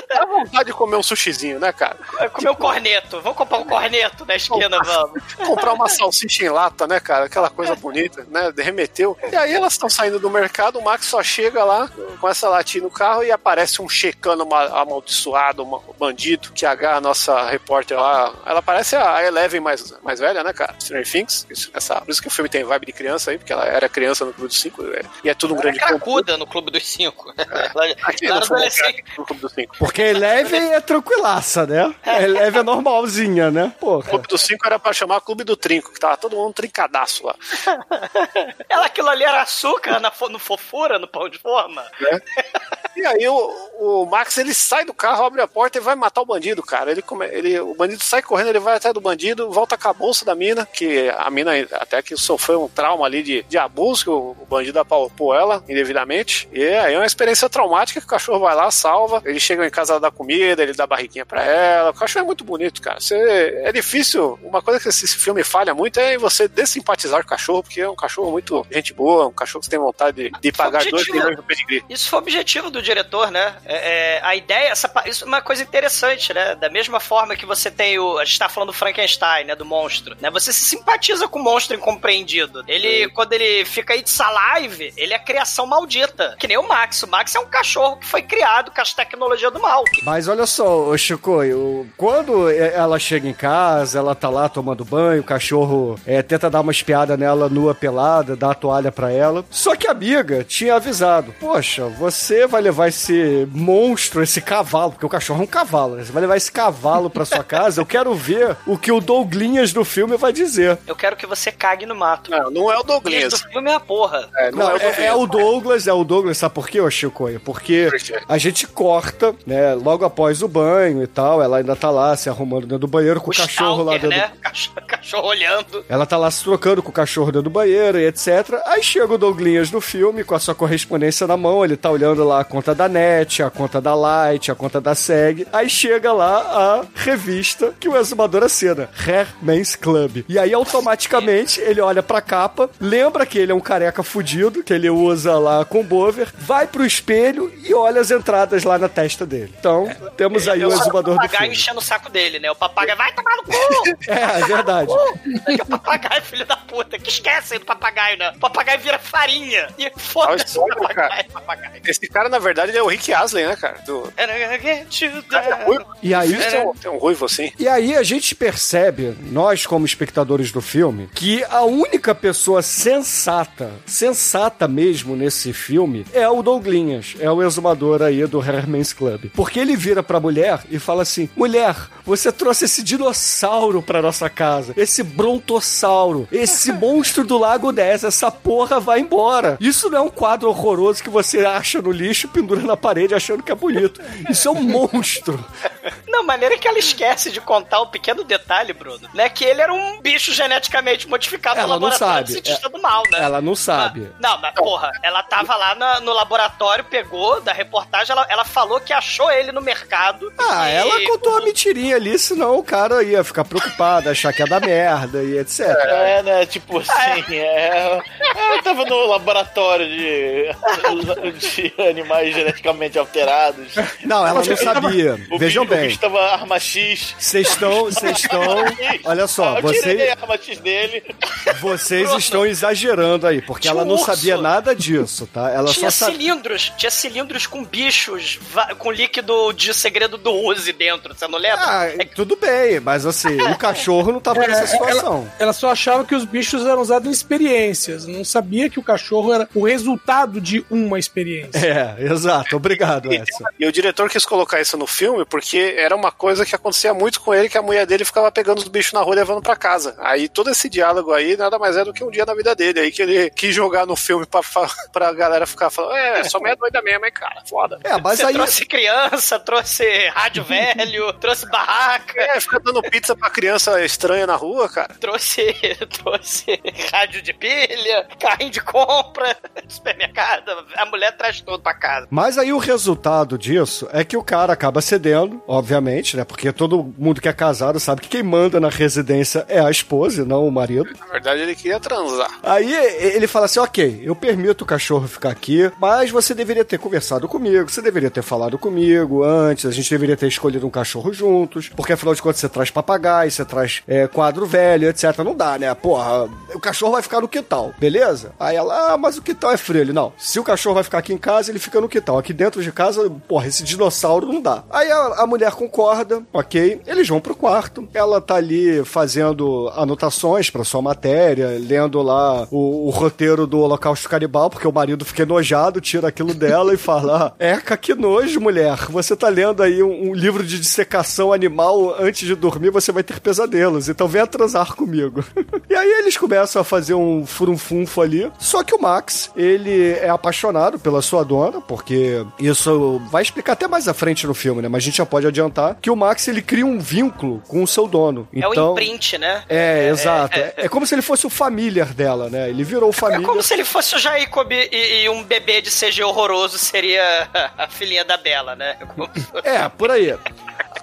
Dá vontade de comer um sushizinho, né, cara?
Vai comer um corneto. Vamos comprar um corneto na esquina, vamos.
Comprar uma salsicha em lata, né, cara? Aquela coisa bonita, né? Derremeteu. E aí elas estão saindo do mercado, o Max só chega lá com essa latinha no carro e aparece um checano ma- amaldiçoado, um bandido, que agarra a nossa repórter lá. Ela parece a Eleven mais, mais velha, né, cara? Stranger Things. Essa, por isso que o filme tem vibe de criança aí, porque ela era criança no Clube dos Cinco. é, E é tudo um
É
grande complô.
cracuda no Clube dos Cinco. Ela,
Aqui
ela
no
adolescente.
Clube dos Cinco.
Porque a Eleven é tranquilaça, né? A Eleven é normalzinha, né?
O. Clube dos Cinco era pra chamar Clube do Trinco, que tava todo mundo trincadaço lá.
Ela, aquilo ali era açúcar na, no fofura, no pão de forma.
E aí o, o Max ele sai do carro, abre a porta e vai matar o bandido, cara. Ele, come- ele o bandido sai correndo, ele vai atrás do bandido, volta com a bolsa da mina, que a mina até que sofreu um trauma ali de, de abuso, que o, o bandido apalpou ela indevidamente. E aí é uma experiência traumática que o cachorro vai lá, salva, ele chega em casa dá comida, ele dá barriguinha pra ela. O cachorro é muito bonito, cara. Você, é difícil, uma coisa que esse filme falha muito é você dessimpatizar com o cachorro, porque é um cachorro muito gente boa, um cachorro que você tem vontade de, de pagar dois
Objetivo.
milhões no pedigree.
Isso foi o objetivo do diretor, né? É, é, a ideia, essa, isso é uma coisa interessante, né? Da mesma forma que você tem o. A gente tá falando do Frankenstein, né? Do monstro, né? Você se simpatiza com o monstro incompreendido. Ele, quando ele fica It's Alive, ele é criação maldita. Que nem o Max. O Max é um cachorro que foi criado com as tecnologias do mal.
Mas olha só, ô Chico, eu- quando ela chega em casa, ela tá lá tomando banho, o cachorro é, tenta dar uma espiada nela nua pelada, dá a toalha pra ela. Só que a amiga tinha avisado: Poxa, você vai levar esse monstro, esse cavalo, porque o cachorro é um cavalo, né? Você vai levar esse cavalo pra sua casa. Eu quero ver o que o Douglinhas do filme vai dizer.
Eu quero que você cague no mato.
Não, não é o
Isso
Douglas.
do filme é a porra.
É, não,
Não,
é o
é,
Douglas.
é o Douglas, é o Douglas, sabe por quê, ô Chicoio? Porque a gente corta, né, logo após o banho e tal, ela ainda tá lá se arrumando dentro do banheiro com o, cachorro lá
Stalker,
dentro.
né? Cachorro, cachorro olhando.
Ela tá lá se trocando com o cachorro dentro do banheiro e etc. Aí chega o Douglinhas no filme com a sua correspondência na mão, ele tá olhando lá a conta da NET, a conta da Light, a conta da SEG. Aí chega lá a revista que o exumador assina, Hair Men's Club. E aí automaticamente ele olha pra capa, lembra que ele é um careca fudido, que ele usa lá com bover, vai pro espelho e olha as entradas lá na testa dele. Então, temos aí o exumador
o
do
papagaio
filme.
enchendo o saco dele, né? O papagaio vai tomar no cu!
É, é verdade.
o papagaio, filho da puta, que esquece do papagaio, né? O papagaio vira farinha. E foda-se o papagaio,
cara.
papagaio.
Esse cara, na verdade, ele é o Rick Astley, né, cara? Do... Cara, é ruivo.
E aí,
Tem um, tem um ruivo assim.
E aí a gente percebe, nós como espectadores do filme, que a única pessoa sensata, sensata mesmo nesse filme, é o Douglinhas, é o exumador aí do Herman's Club. Porque ele vira pra mulher e fala assim: mulher, você trouxe esse dinossauro pra nossa casa, esse brontossauro, esse monstro do Lago Ness, essa porra vai embora. Isso não é um quadro horroroso que você acha no lixo, pendura na parede achando que é bonito. Isso é um monstro.
Não, maneira que ela esquece de contar o pequeno detalhe, Bruno, né? Que ele era um bicho geneticamente modificado
Ela
no
não
laboratório do cientista
É-
do mal, né?
Ela não sabe.
Não, mas porra, ela tava lá na- no laboratório, pegou da reportagem, ela, ela falou que achou ele no mercado.
Ah,
e-
ela contou uma mentirinha ali, senão o cara ia ficar preocupado, achar que ia dar merda e etc.
É, né? Tipo assim, é. Eu tava no laboratório de, de animais geneticamente alterados.
Não, ela não sabia. Vejam bem.
Bicho tava arma X.
Vocês estão. Vocês estão. Olha só,
Ah,
vocês,
a arma X dele.
vocês
Bruno.
estão exagerando aí, porque
Tinha
ela não
urso.
sabia nada disso, tá? Ela
Tinha
só sabia.
cilindros, tinha cilindros com bichos, com líquido de segredo do Uzi dentro, você não lembra?
Ah, tudo bem, mas assim, o cachorro não tava nessa situação.
Ela só achava que os bichos eram usados em experiências. Não sabia que o cachorro era o resultado de uma experiência.
É, exato. Obrigado, Edson.
E o diretor quis colocar isso no filme porque era uma coisa que acontecia muito com ele, que a mulher dele ficava pegando os bichos na rua e levando pra casa. Aí todo esse diálogo aí nada mais é do que um dia na vida dele. Aí que ele quis jogar no filme pra, pra galera ficar falando, é, só meia doida mesmo, hein, cara. Foda.
É, mas
Você
aí.
trouxe criança, trouxe rádio velho, trouxe barraca,
É, fica dando pizza pra criança estranha na rua, cara.
trouxe, trouxe rádio de pilha, carrinho de compra, supermercado. A mulher traz tudo pra casa.
Mas aí o resultado disso é que o cara acaba cedendo, obviamente, né? Porque todo mundo que é casado sabe que quem manda na residência é a esposa e não o marido.
Na verdade, ele queria transar.
Aí ele fala assim: ok, eu permito o cachorro ficar aqui, mas você deveria ter conversado comigo, você deveria ter falado comigo antes, a gente deveria ter escolhido um cachorro juntos, porque afinal de contas você traz papagaio, você traz é, quadro velho, etc. Não dá, né? Porra, o cachorro vai ficar no quintal, beleza? Aí ela, ah, mas o quintal é frio. Ele, não, se o cachorro vai ficar aqui em casa, ele fica no quintal. Aqui dentro de casa, porra, esse dinossauro não dá. Aí a, a mulher concorda, ok, eles vão pro quarto, ela tá ali fazendo anotações pra sua matéria, lendo lá o, o roteiro do Holocausto Canibal, porque o marido fica enojado, tira aquilo dela e fala: ah, Eca, que nojo, mulher. Você tá lendo aí um, um livro de dissecação animal antes de dormir, você vai ter pesadelos. Então venha transar comigo. e aí eles começam a fazer um furunfunfo ali. Só que o Max, ele é apaixonado pela sua dona, porque isso vai explicar até mais à frente no filme, né? Mas a gente já pode adiantar que o Max ele cria um vínculo com o seu dono.
É o
Então,
imprint, né?
é, exato. É, é como se ele fosse o familiar dela, né? Ele virou o
É
família.
como se ele fosse o Jacob e, e um bebê de CG horroroso seria a filhinha da Bela, né?
É, por aí.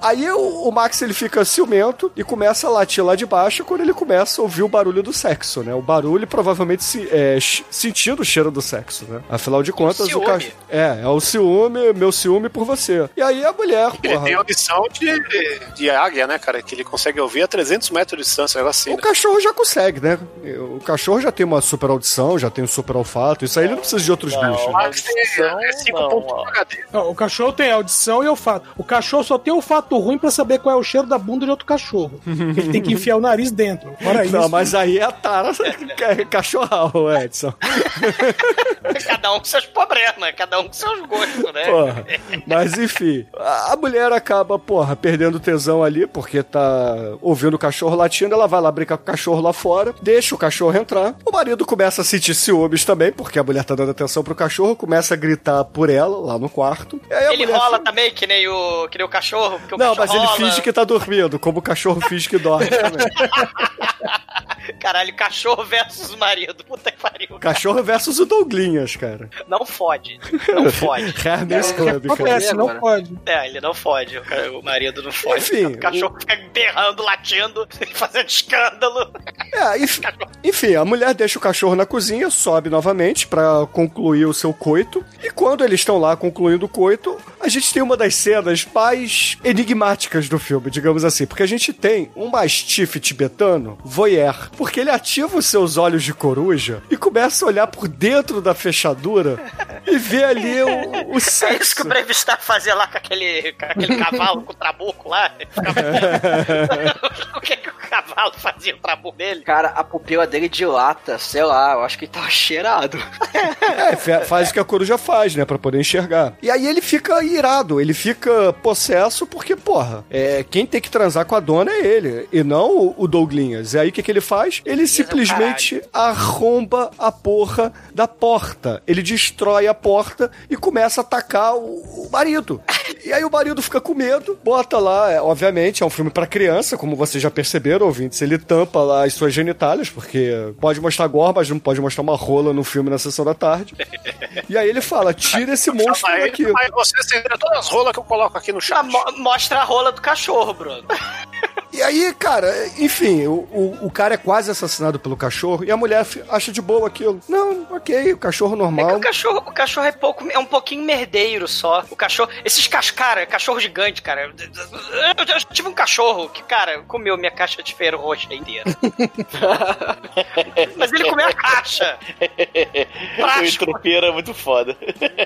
Aí o, o Max ele fica ciumento e começa a latir lá de baixo quando ele começa a ouvir o barulho do sexo, né? O barulho provavelmente se, é, sentindo o cheiro do sexo, né? Afinal de contas, o
ciúme.
cachorro. É, é o ciúme, meu ciúme por você. E aí a mulher,
Ele
porra.
tem audição de, de águia, né, cara? Que ele consegue ouvir a 300 metros de distância, negócio assim.
O
né?
cachorro já consegue, né? O cachorro já tem uma super audição, já tem um super olfato. Isso aí ele não precisa de outros bichos.
O
né?
É 5
não,
pontos
ó.
HD.
Não, o cachorro tem audição e olfato. O cachorro só tem olfato ruim pra saber qual é o cheiro da bunda de outro cachorro. Ele tem que enfiar o nariz dentro. Fora isso.
Não, mas aí é a tara ca- cachorral, Edson.
cada um com seus problemas, cada um com seus gostos, né?
Porra. Mas enfim, a mulher acaba, porra, perdendo tesão ali, porque tá ouvindo o cachorro latindo, ela vai lá brincar com o cachorro lá fora, deixa o cachorro entrar. O marido começa a sentir ciúmes também, porque a mulher tá dando atenção pro cachorro, começa a gritar por ela lá no quarto. E aí a
Ele rola
fica-
também, que nem o, que nem o cachorro. porque o
Não, mas ele
rola.
finge que tá dormindo, como o cachorro finge que dorme também.
Caralho, cachorro versus marido. Puta que pariu.
Cachorro versus o Douglinhas, cara.
Não fode. Não fode.
Hermes Club, cara.
Acontece, não pode.
É, ele não fode. O O marido não fode.
Enfim,
o cachorro fica berrando, latindo, fazendo escândalo.
É, enf- enfim, a mulher deixa o cachorro na cozinha, sobe novamente pra concluir o seu coito. E quando eles estão lá concluindo o coito, a gente tem uma das cenas mais enigmáticas do filme, digamos assim. Porque a gente tem um mastife tibetano, voyeur, porque ele ativa os seus olhos de coruja e começa a olhar por dentro da fechadura e vê ali o, o
É isso que
sexo.
o Brevistar fazia lá com aquele, com aquele cavalo, com o trabuco lá. Ele ficava- o que, que o cavalo fazia, o trabuco dele?
Cara, a pupila dele dilata, sei lá, eu acho que ele tava cheirado.
É, fa- faz o que a coruja faz, né? Pra poder enxergar. E aí ele fica irado, ele fica possesso, porque, porra, é, quem tem que transar com a dona é ele, e não o, o Douglinhas. E aí o que, que ele faz? Ele simplesmente arromba a porra da porta. Ele destrói a porta e começa a atacar o, o marido. E aí o marido fica com medo, bota lá, é, obviamente, é um filme pra criança, como vocês já perceberam, ouvintes, ele tampa lá as suas genitálias, porque pode mostrar gore, mas não pode mostrar uma rola no filme na sessão da tarde. E aí ele fala, tira esse monstro
Aí,
daqui.
aí você acendeu todas as rolas que eu coloco aqui no chat.
Ah, mo- mostra a rola do cachorro, Bruno.
E aí, cara, enfim, o, o, o cara é quase assassinado pelo cachorro e a mulher acha de boa aquilo. Não, ok, o cachorro
É que
normal.
o cachorro, o cachorro é pouco, é um pouquinho merdeiro só. O cachorro, esses cachorros, cara, cachorro gigante, cara. Eu, eu tive um cachorro que, cara, comeu minha caixa de ferro roxa inteira. Mas ele comeu a caixa.
o
Prático,
entropeiro é muito foda.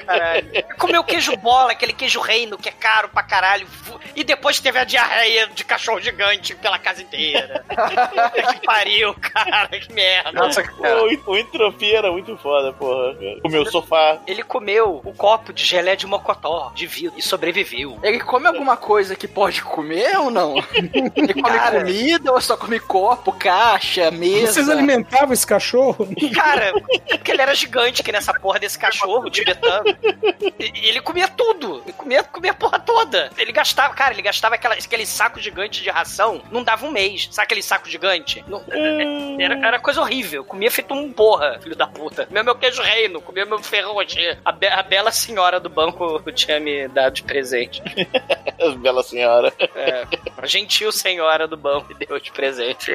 caralho. Ele comeu queijo bola, aquele queijo reino que é caro pra caralho. E depois teve a diarreia de cachorro gigante pela casa inteira. que pariu, cara, que merda.
Nossa, cara.
O, o entropeiro é muito foda, porra. O meu sofá.
Ele comeu o copo de gelé de mocotó, de vidro, e sobreviveu.
Ele come alguma coisa que pode comer ou não? Ele come
Cara.
comida ou só come copo, caixa, mesa?
Vocês alimentavam esse cachorro?
Cara, porque ele era gigante que nessa porra desse cachorro tibetano. E- Ele comia tudo. Ele comia, comia a porra toda. Ele gastava, cara, ele gastava aquela, aquele saco gigante de ração, não dava um mês. Sabe aquele saco gigante? Não- era, era coisa horrível. Comia feito um porra, filho da puta. Comia meu queijo reino, comia meu ferro rocher. A, be- a bela senhora do banco tinha me dado de presente.
Bela senhora.
É, a gentil senhora do banco me deu de presente.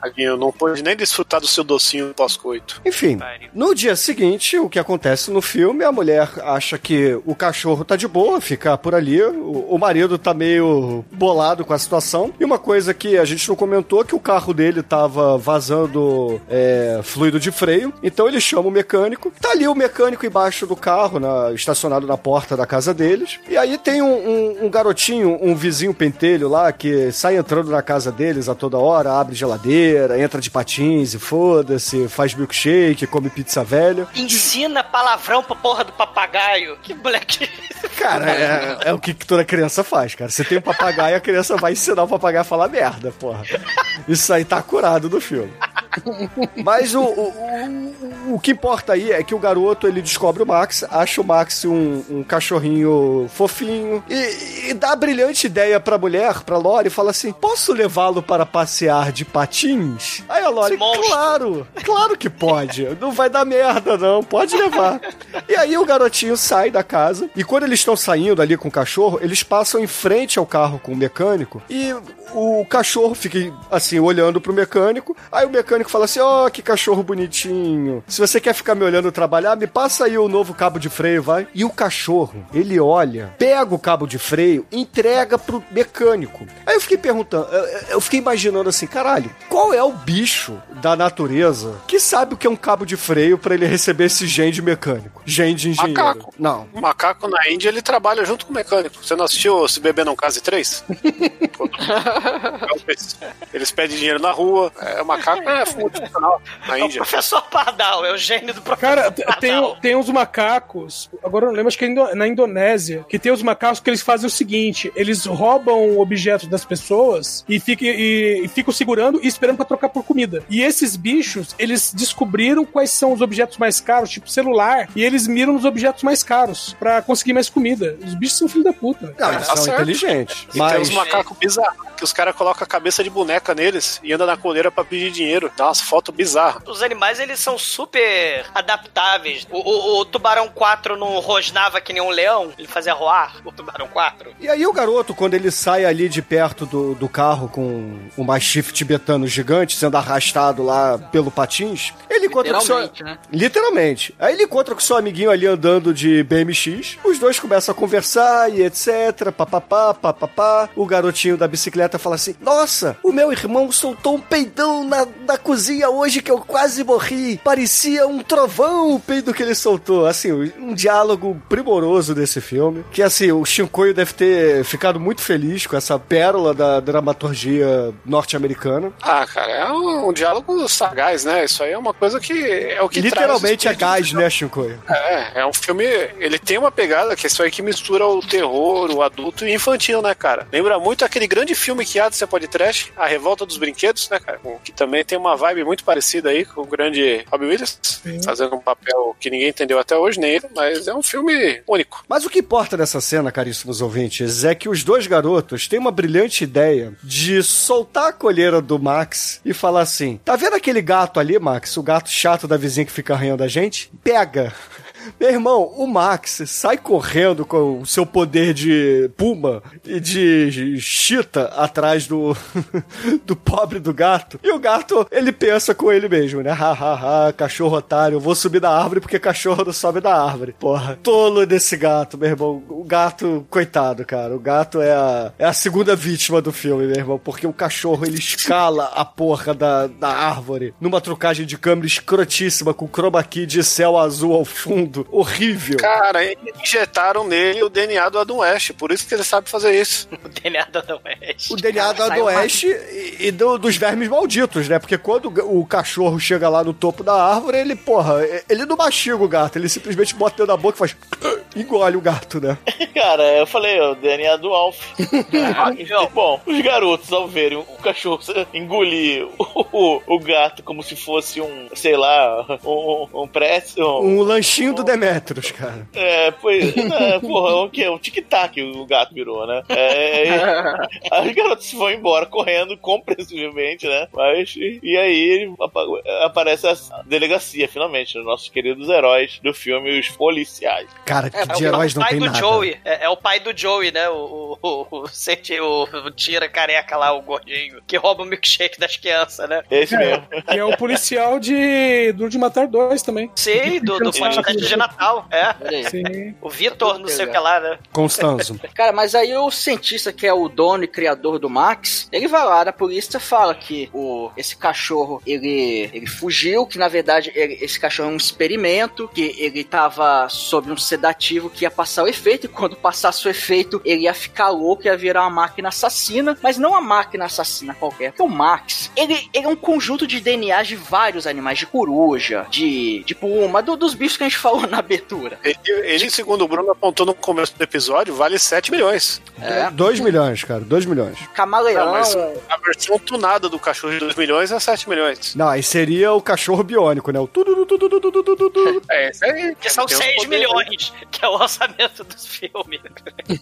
Tadinho, não pôde nem desfrutar do seu docinho pós-coito.
Enfim, no dia seguinte, o que acontece no filme, a mulher acha que o cachorro tá de boa, fica por ali, o, o marido tá meio bolado com a situação. E uma coisa que a gente não comentou, que o carro dele tava vazando é, fluido de freio, então ele chama o mecânico. Tá ali o mecânico embaixo do carro, na- estacionado na porta da casa deles. E aí tem um, um- um garotinho, um vizinho pentelho lá, que sai entrando na casa deles a toda hora, abre geladeira, entra de patins e foda-se, faz milkshake, come pizza velha.
Ensina palavrão pra porra do papagaio. Que moleque.
Cara, é, é o que toda criança faz, cara. Você tem um papagaio, a criança vai ensinar o papagaio a falar merda, porra. Isso aí tá curado do filme. Mas o, o, o, o que importa aí é que o garoto ele descobre o Max, acha o Max um, um cachorrinho fofinho e, e dá a brilhante ideia pra mulher, pra Lori, e fala assim: Posso levá-lo para passear de patins? Aí a Lori, claro, claro que pode. Não vai dar merda, não. Pode levar. E aí o garotinho sai da casa e quando eles estão saindo ali com o cachorro, eles passam em frente ao carro com o mecânico e o cachorro fica assim olhando pro mecânico. Aí o mecânico fala assim: "Ó, que cachorro bonitinho. Se você quer ficar me olhando trabalhar, me passa aí o novo cabo de freio, vai". E o cachorro, ele olha, pega o cabo de freio, entrega pro mecânico. Aí eu fiquei perguntando, eu- fiquei imaginando assim, caralho, qual é o bicho da natureza que sabe o que é um cabo de freio pra ele receber esse gen de mecânico? Gen de engenheiro.
Macaco.
Não.
O macaco na Índia ele trabalha junto com o mecânico. Você não assistiu Se Beber Não Case 3? Eles pedem dinheiro na rua. É, o macaco é multifuncional na
É o professor Pardal, é o gênio do professor
Cara, tem, tem uns macacos, agora eu não lembro, acho que é na Indonésia, que tem os macacos que eles fazem o seguinte: eles roubam objetos das pessoas e, fica, e, e ficam segurando e esperando pra trocar por comida. E esses bichos, eles descobriram quais são os objetos mais caros, tipo celular, e eles miram nos objetos mais caros pra conseguir mais comida. Os bichos são filho da puta.
Não, eles
tá
são
certo.
inteligentes.
E
Mas
tem uns macacos bizarros, que os caras colocam a cabeça de boneca neles e anda na coleira pra pedir dinheiro. Dá umas fotos bizarras.
Os animais, eles são super adaptáveis. O, o- o Tubarão 4 não rosnava que nem um leão, ele fazia roar, o Tubarão 4.
E aí o garoto, quando ele sai ali de perto do, do carro com o mastiff tibetano gigante sendo arrastado lá pelo patins, ele encontra com seu...
Literalmente, né?
Literalmente. Aí ele encontra com seu amiguinho ali andando de BMX, os dois começam a conversar e etc, papapá, papapá. O garotinho da bicicleta fala assim, nossa, o meu irmão soltou um peidão na, na cozinha hoje que eu quase morri. Parecia um trovão o peido que ele soltou. Assim, um diálogo primoroso desse filme, que assim, o Shinkoio deve ter ficado muito feliz com essa pérola da dramaturgia norte-americana.
Ah, cara, é um, um diálogo sagaz, né? Isso aí é uma coisa que é o que
Literalmente é gás, né, Shinkoio?
É, é um filme. Ele tem uma pegada que é isso aí que mistura o terror, o adulto e o infantil, né, cara? Lembra muito aquele grande filme que há Você Pode Trash, A Revolta dos Brinquedos, né, cara? Que também tem uma vibe muito parecida aí com o grande Robbie Williams, fazendo um papel que ninguém entendeu até hoje, nem ele, mas é um filme único.
Mas o que importa nessa cena, caríssimos ouvintes, é que os dois garotos têm uma brilhante ideia de soltar a colheira do Max e falar assim: tá vendo aquele gato ali, Max? O gato chato da vizinha que fica arranhando a gente? Pega! Meu irmão, o Max sai correndo com o seu poder de puma e de chita atrás do, do pobre do gato. E o gato, ele pensa com ele mesmo, né? Ha, ha, ha, cachorro otário, vou subir da árvore porque cachorro não sobe da árvore. Porra, tolo desse gato, meu irmão. O gato, coitado, cara. O gato é a, é a segunda vítima do filme, meu irmão, porque o cachorro, ele escala a porra da, da árvore numa trucagem de câmera escrotíssima com chroma key de céu azul ao fundo. Horrível.
Cara, injetaram nele o DNA do Adam West, por isso que ele sabe fazer isso.
O DNA do Adam West.
O DNA do Adam West e, e do- dos vermes malditos, né? Porque quando o cachorro chega lá no topo da árvore, ele, porra, ele não mastiga o gato, ele simplesmente bota o dedo na boca e faz. engole o gato, né?
Cara, eu falei, o DNA do Alf. Bom, os garotos, ao verem o cachorro engolir o, o, o gato como se fosse um, sei lá, um, um pretzel.
Um lanchinho do Demetrius, cara.
É, pois. É, porra, o que? Um tic-tac o gato virou, né? É, e- aí os garotos vão embora correndo, compreensivelmente, né? Mas. E, e aí apa- aparece a delegacia, finalmente, os nossos queridos heróis do filme, os policiais.
Cara, que
É,
de
o,
heróis
o
não
pai
tem
do
nada.
Joey. É, é o pai do Joey, né? O, o, o, o, sente- o, o tira careca lá, o gordinho, que rouba o milkshake das crianças, né?
Esse mesmo.
E é o policial de Duro de Matar dois também.
Sim, do, do podcast de Natal. É.
Sim.
O Vitor, não sei o que lá, né?
Constanzo.
Cara, mas aí o cientista que é o dono e criador do Max, ele vai lá na polícia e fala que o, esse cachorro, ele, ele fugiu, que na verdade ele- esse cachorro é um experimento, que ele tava sob um sedativo que ia passar o efeito, e quando passasse o efeito, ele ia ficar louco, ia virar uma máquina assassina, mas não uma máquina assassina qualquer, porque o Max, ele, ele é um conjunto de DNA de vários animais, de coruja, de, de puma, do- dos bichos que a gente falou na abertura.
Ele, ele, segundo o Bruno apontou no começo do episódio, vale 7 milhões.
É.
2 milhões, cara, 2 milhões.
Camaleão,
Não, mas a versão tunada do cachorro de 2 milhões é 7 milhões.
Não, aí seria o cachorro biônico, né? O tudo, tudo, tudo, tudo, tudo, tudo.
É, isso aí.
Que são
Tem os
6
poderes.
milhões, que é o orçamento dos filmes.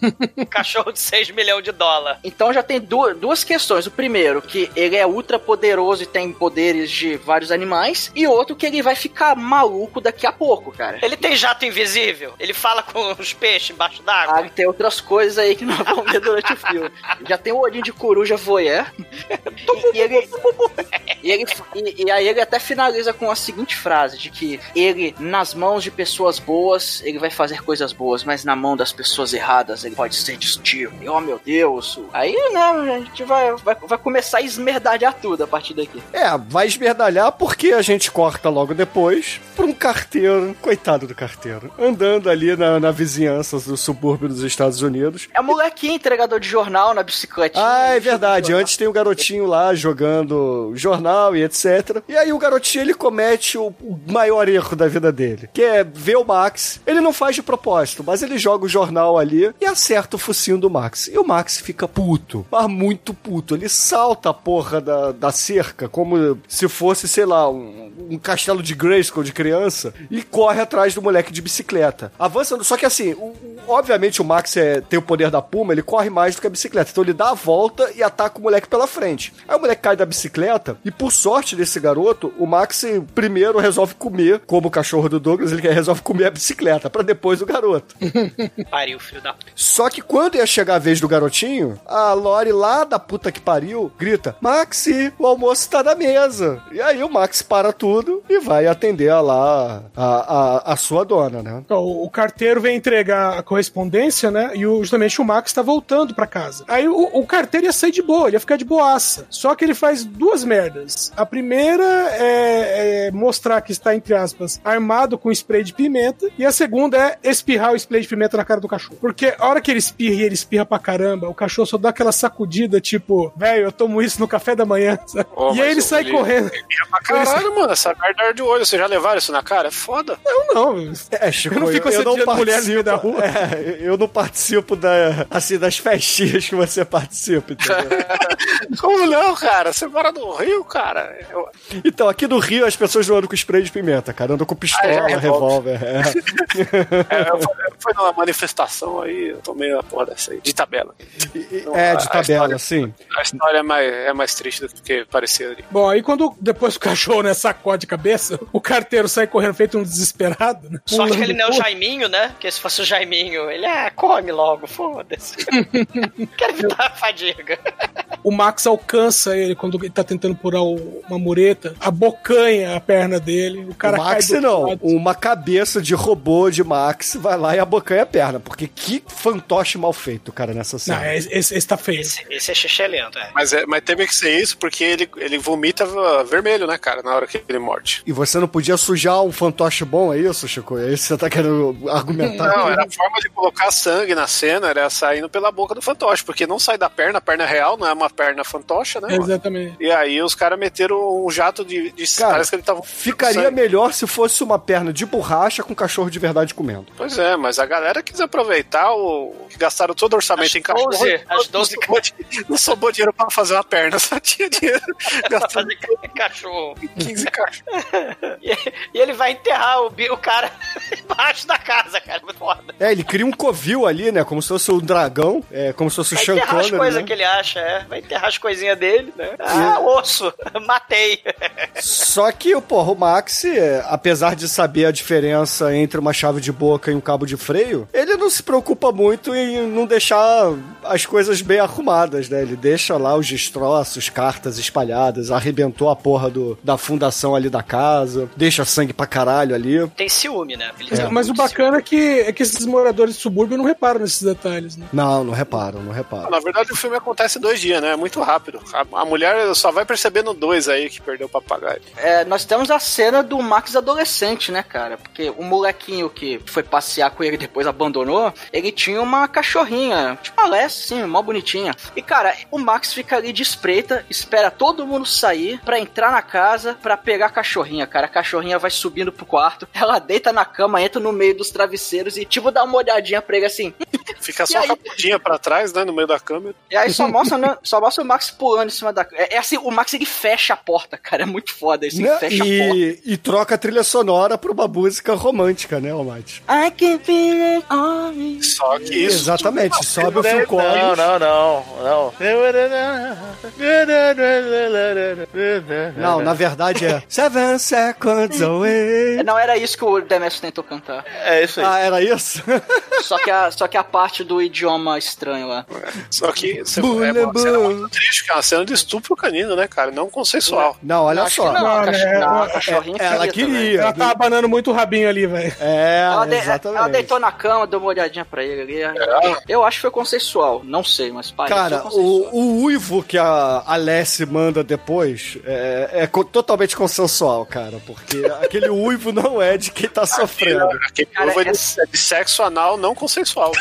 Cachorro de 6 milhões de dólar.
Então já tem du- duas questões. O primeiro, que ele é ultra poderoso e tem poderes de vários animais. E outro, que ele vai ficar maluco daqui a pouco, cara.
Ele tem jato invisível? Ele fala com os peixes embaixo
Ah,
d'água?
e tem outras coisas aí que nós vamos ver durante o filme. Já tem o olhinho de coruja voyeur. E, e ele, e, ele- e- e aí ele até finaliza com a seguinte frase: de que ele, nas mãos de pessoas boas, ele vai fazer coisas boas, mas na mão das pessoas erradas ele pode ser destrutivo. E, oh meu Deus. Aí, né, a gente vai, vai, vai começar a esmerdalhar tudo a partir daqui.
É, vai esmerdalhar porque a gente corta logo depois pra um carteiro, coitado do carteiro, andando ali na, na vizinhança do subúrbio dos Estados Unidos.
É o molequinho entregador de jornal na bicicletinha.
Ah, é verdade. Antes tem o garotinho lá jogando jornal e etc. E aí o garotinho ele comete o, o maior erro da vida dele, que é ver o Max. Ele não faz de propósito, mas ele joga o jornal ali e acerta o focinho do Max. E o Max fica puto, mas muito puto. Ele salta a porra da, da cerca como se fosse, sei lá, um, um castelo de Grayskull de criança e corre atrás do moleque de bicicleta. Avançando, só que assim, o- obviamente o Max é, tem o poder da puma, ele corre mais do que a bicicleta. Então ele dá a volta e ataca o moleque pela frente. Aí o moleque cai da bicicleta e por sorte desse garoto, o Max primeiro resolve comer, como o cachorro do Douglas, ele resolve comer a bicicleta pra depois o garoto.
Pariu, filho da puta.
Só que quando ia chegar a vez do garotinho, a Lori lá da puta que pariu grita: Maxi, o almoço tá na mesa. E aí o Max para tudo e vai atender a lá a, a, a sua dona, né?
Então, o o carteiro vem entregar a correspondência, né? E o- justamente o Max tá voltando pra casa. Aí o, o carteiro ia sair de boa, ele ia ficar de boaça. Só que ele faz duas merdas. A primeira é, é mostrar que está, entre aspas, armado com spray de pimenta. E a segunda é espirrar o spray de pimenta na cara do cachorro. Porque a hora que ele espirra e ele espirra pra caramba, o cachorro só dá aquela sacudida, tipo, velho, eu tomo isso no café da manhã.
Ô,
e aí ele sai
ele-
correndo.
Pra caralho, mano, essa merda de olho. Vocês já levaram isso na cara? É foda.
Não, não.
É, Chico,
Eu não fico
eu, eu não
mulher no meio
participo,
da rua.
É, eu não participo da, assim, das festinhas que você participa, entendeu?
Como não, cara? Você mora no Rio, cara? Eu-
Então, aqui no Rio as pessoas não andam com spray de pimenta, cara. Andam com pistola,
Ah, é,
revólver. É.
É, eu, fui, numa manifestação aí, eu tomei a porra dessa aí, de tabela. Então,
É, de
a
tabela,
história-
sim.
A história é mais, é mais triste do que parecia ali.
Bom, aí quando depois o cachorro, né, sacode a cabeça, o carteiro sai correndo feito um desesperado, né?
Só que ele não é o. Jaiminho, né? Porque se fosse o Jaiminho, ele, ah, come logo, foda-se. Quero evitar a fadiga.
O Max alcança ele quando ele tá tentando pular o- uma mureta, abocanha a perna dele, o cara
o Max
cai
não,
lado.
uma cabeça de robô de Max vai lá e abocanha a perna, porque que fantoche mal feito, cara, nessa
Não,
cena.
esse, esse, esse tá feio.
Esse, esse é xixelento, é.
Mas, é, mas teve que ser isso porque ele, ele vomita vermelho, né, cara, na hora que ele morde.
E você não podia sujar um fantoche bom, é isso, Chico? É isso que você tá querendo argumentar?
Não, era a forma de colocar sangue na cena, era saindo pela boca do fantoche, porque não sai da perna, a perna é real, não é uma perna fantocha, né? mano?
Exatamente.
E aí os caras meteram um jato de. de
Cara,
parece que ele tava.
Ficaria
sangue.
melhor se fosse uma perna de borracha com cachorro de verdade comendo.
Pois é, mas a galera quis aproveitar o. que gastaram todo o orçamento
As
em cachorro.
12, as 12
não, sobrou, não sobrou dinheiro pra fazer uma perna, só tinha dinheiro.
Pra
Gastando
fazer ca- cachorro.
15 cachorros.
E, e ele vai enterrar o, o cara embaixo da casa, cara. Muito foda.
É, ele cria um covil ali, né? Como se fosse um dragão, é, como se fosse o
Vai
Sean
enterrar as
Connery,
coisas
né?
que ele acha, é. Vai enterrar as coisinhas dele, né? Ah, osso. Matei.
Só que, porra, o Max, é, apesar de saber a diferença entre uma chave de boca e um cabo de freio, ele não se preocupa muito em não deixar as coisas bem arrumadas, né? Ele deixa lá os destroços, cartas espalhadas, arrebentou a porra do, da fundação ali da casa, deixa sangue pra caralho ali.
Tem ciúme, né? Ele
Mas,
tem
mas o bacana é que, é que esses moradores de subúrbio não reparam nesses detalhes, né?
Não, não reparam, não reparam.
Na verdade, o filme acontece em dois dias, né? É muito rápido. A, a mulher só vai perceber no dois aí que perdeu o papagaio.
É, nós temos a cena do Max adolescente, né, cara? Porque o molequinho que foi passear com ele e depois abandonou, ele tinha uma cachorrinha, tipo uma Lessie, assim, mó bonitinha. E, cara, o Max fica ali de espreita, espera todo mundo sair pra entrar na casa pra pegar a cachorrinha, cara. A cachorrinha vai subindo pro quarto, ela deita na cama, entra no meio dos travesseiros e, tipo, dá uma olhadinha pra ele assim.
Fica
E
só
aí?
a capudinha pra trás, né? No meio da câmera.
E aí só mostra, né, só mostra o Max pulando em cima da. É, é assim, o Max ele fecha a porta, cara. É muito foda isso. Ele
Né?
fecha a porta.
E, e troca a trilha sonora pra uma música romântica, né, Almighty?
I can feel it me.
Só que isso.
Exatamente, sobe o Phil
Não,
Collins.
não, não, não.
Não, na verdade é Seven Seconds Away.
Não era isso que o Demetrio tentou cantar.
É isso aí.
Ah, era isso?
Só que a, só que a parte do idioma estranho lá.
Só que você, é
Bula,
uma cena
bula.
muito triste, que é uma cena de estupro canino, né, cara? Não consensual.
Não, olha só.
não, a,
Não,
cach... não, a
é-
cachorrinha
Ela
queria também.
queria.
Ela tá abanando muito o rabinho ali, velho.
É,
Ela, de-
exatamente.
ela deitou na cama, deu uma olhadinha pra ele ali. Eu acho que foi consensual. Não sei, mas pareceu
Cara, o, o uivo que a Alessi manda depois é, é co- totalmente consensual, cara, porque aquele uivo não é de quem tá sofrendo.
Aquele
Cara,
novo é de, é de sexo anal não consensual.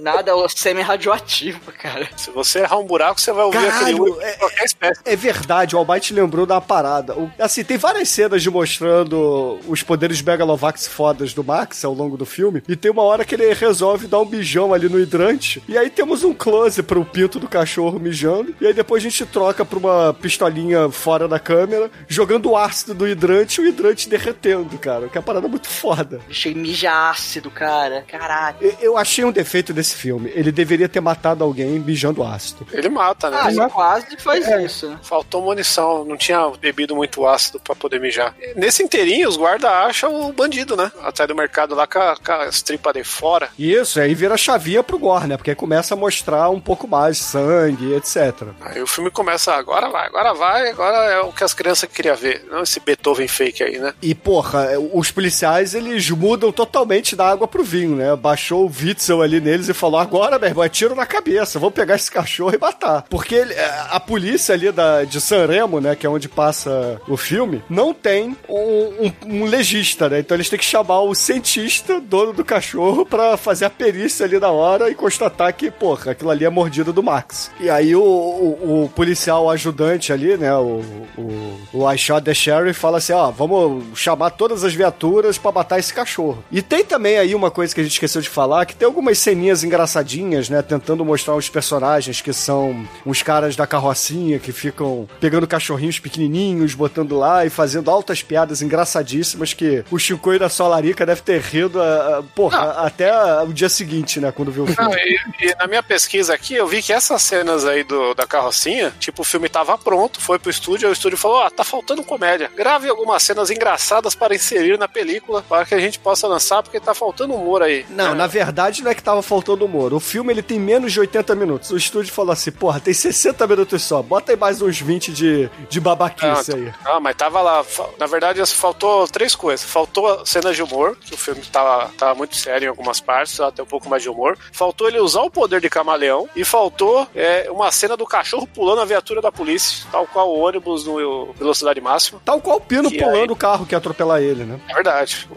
Nada, é o semi-radioativo, cara.
Se você errar um buraco, você vai ouvir
Caralho,
aquele
é-
de qualquer espécie.
É verdade, o Almighty lembrou da parada. O- assim, tem várias cenas de mostrando os poderes Megalovax fodas do Max ao longo do filme. E tem uma hora que ele resolve dar um mijão ali no hidrante. E aí temos um close pro pinto do cachorro mijando. E aí depois a gente troca pra uma pistolinha fora da câmera, jogando o ácido do hidrante e o hidrante derretendo, cara. Que é uma parada muito foda.
Bicho, ele mija ácido, cara. Caralho.
Eu- Eu achei um defeito desse filme. Ele deveria ter matado alguém mijando ácido.
Ele mata, né?
Ah, ele quase faz
É.
isso, né?
Faltou munição, não tinha bebido muito ácido pra poder mijar. Nesse inteirinho, os guardas acham o bandido, né? Atrás do mercado lá com, a- com as tripas de fora.
Isso, aí vira chavinha pro gore, né? Porque aí começa a mostrar um pouco mais sangue, etc.
Aí o filme começa, agora vai, agora vai, agora é o que as crianças queriam ver. Não esse Beethoven fake aí, né?
E, porra, os policiais, eles mudam totalmente da água pro vinho, né? Baixou o Witzel ali neles e falou, agora, meu irmão, é tiro na cabeça, vamos pegar esse cachorro e matar. Porque ele- a polícia ali da, de San Remo, né, que é onde passa o filme, não tem um, um- um legista, né? Então eles têm que chamar o cientista, dono do cachorro, pra fazer a perícia ali na hora e constatar que, porra, aquilo ali é mordida do Max. E aí o, o- o policial ajudante ali, né, o, o, o I Shot the Sheriff fala assim, ó, vamos chamar todas as viaturas pra matar esse cachorro. E tem também aí uma coisa que a gente esqueceu de falar, que tem algumas ceninhas engraçadinhas, né, tentando mostrar os personagens que são os caras da carrocinha que ficam pegando cachorrinhos pequenininhos, botando lá e fazendo altas piadas engraçadíssimas que o Chico da Solarica deve ter rido, a, a- porra, até o dia seguinte, né, quando viu o
Não,
filme.
e, e na minha pesquisa aqui, eu vi que essas cenas aí do, da carrocinha, tipo, o filme tava pronto, foi pro estúdio, aí o estúdio falou: Ó, tá faltando comédia. Grave algumas cenas engraçadas para inserir na película, para que a gente possa lançar, porque tá faltando humor aí.
Não, na verdade não é que tava faltando humor. O filme ele tem menos de 80 minutos. O estúdio falou assim: porra, tem 60 minutos só. Bota aí mais uns 20 de, de babaquice
Ah,
aí.
Ah, mas tava lá. Na verdade, faltou três coisas. Faltou cenas de humor, que o filme tava, tava muito sério em algumas partes, até um pouco mais de humor. Faltou ele usar o poder de camaleão. E faltou é, uma cena do cachorro pulando a viatura da polícia, tal qual o ônibus no velocidade máxima.
Tal qual o Pino
Que
pulando
aí-
o carro que ia atropelar ele, né?
É verdade.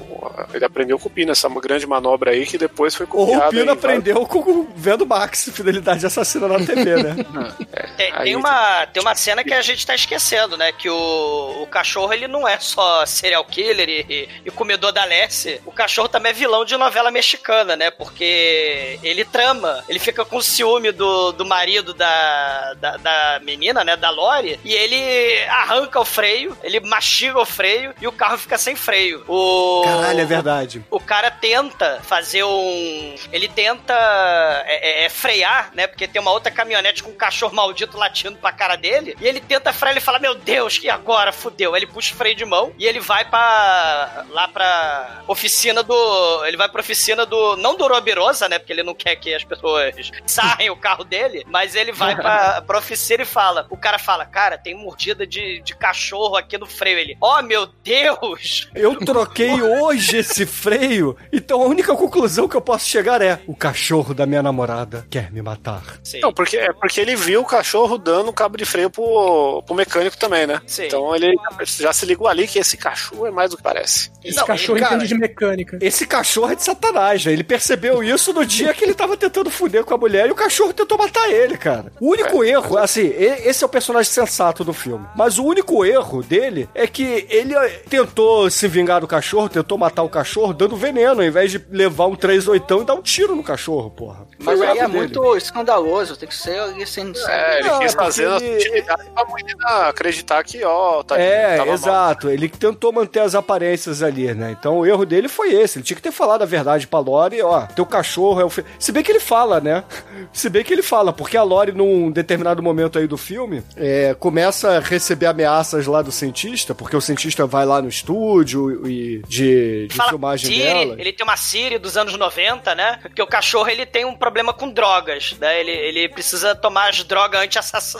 Ele aprendeu com o Pino, essa grande manobra aí, que depois foi
Ou
copiada.
o Pino
em
aprendeu com o vendo Max, Fidelidade Assassina na TV, né?
Tem,
Aí-
tem uma, tem uma cena que a gente tá esquecendo, né? Que o, o cachorro, ele não é só serial killer e, e- e comedor da Lessie. O cachorro também é vilão de novela mexicana, né? Porque ele trama, ele fica com ciúme do, do marido da, da, da menina, né? Da Lori. E ele arranca o freio, ele mastiga o freio e o carro fica sem freio. O,
Caralho, é verdade.
o cara tenta fazer um. Ele tenta é, é, é, frear, né? Porque tem uma outra caminhonete com um cachorro maldito latindo pra cara dele. E ele tenta frear ele fala: Meu Deus, que agora? Fudeu. Aí ele puxa o freio de mão e ele vai pra. lá pra oficina do. Ele vai pra oficina do. Não do Robirosa, né? Porque ele não quer que as pessoas sarrem o carro dele. Mas ele vai pra, pra oficina e fala: O cara fala: Cara, tem mordida de, de cachorro aqui no freio. Ele: Oh, meu Deus!
Eu troquei hoje esse freio, então a única conclusão que eu posso chegar é: o cachorro da minha namorada quer me matar.
Sim.
Não, porque, é porque ele viu o cachorro dando um cabo de freio pro, pro mecânico também, né?
Sim.
Então ele já se ligou ali que esse cachorro é mais do que parece.
Esse
Não,
cachorro
cara,
entende de mecânica.
Esse cachorro é de satanás, né? Ele percebeu isso no dia que ele tava tentando fuder com a mulher e o cachorro tentou matar ele, cara. O único erro, assim, esse é o personagem sensato do filme. Mas o único erro dele é que ele eh, tentou se vingar do cachorro, tentou matar o cachorro dando veneno, ao invés de levar um 3 oitão e dar um tiro no cachorro, porra. Foi
Mas aí é
dele.
muito escandaloso, tem que ser ali sem. sem-
É, ele
Não,
quis
é
fazer a
ele-
pra menina acreditar que, ó, tá
É,
tava mal.
exato. Ele tentou manter as aparências ali, né? Então o erro dele foi esse. Ele tinha que ter falado a verdade pra Lori, ó, teu cachorro é o. Se bem que ele fala, né? Se bem que ele fala, porque a Lori, num determinado momento aí do filme, é, começa a receber ameaças lá do cientista, porque o cientista vai lá no estúdio e de, de
Fala
filmagem
Siri,
dela.
ele tem uma Siri dos anos 90, né? Porque o cachorro ele tem um problema com drogas, né? Ele, ele precisa tomar as drogas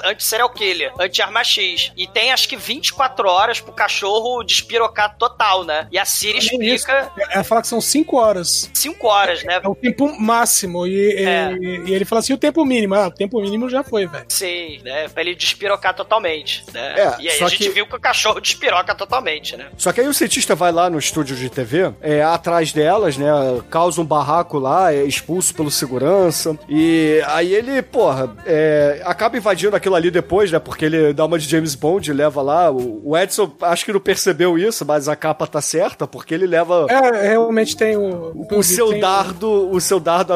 anti-serial killer, anti-arma X. E tem acho que 24 horas pro cachorro despirocar total, né? E a Siri
Nem isso.
explica
Ela fala que são 5 horas.
5 horas, né?
É o tempo máximo. E,
É.
e- e ele fala assim: o tempo mínimo. Ah, o tempo mínimo já foi, velho.
Sim, né? Pra ele despirocar totalmente, né?
É,
e aí
só
a gente
que-
viu que o cachorro despiroca totalmente, né?
Só que aí o cientista vai lá no estúdio de TV, é, atrás delas, né? Causa um barraco lá, é expulso pelo segurança. E aí ele, porra, é, acaba invadindo aquilo ali depois, né? Porque ele dá uma de James Bond, leva lá. O, o Edson acho que não percebeu isso, mas a capa tá certa, porque ele leva.
É, realmente tem o.
O seu
tem
dardo, o seu dardo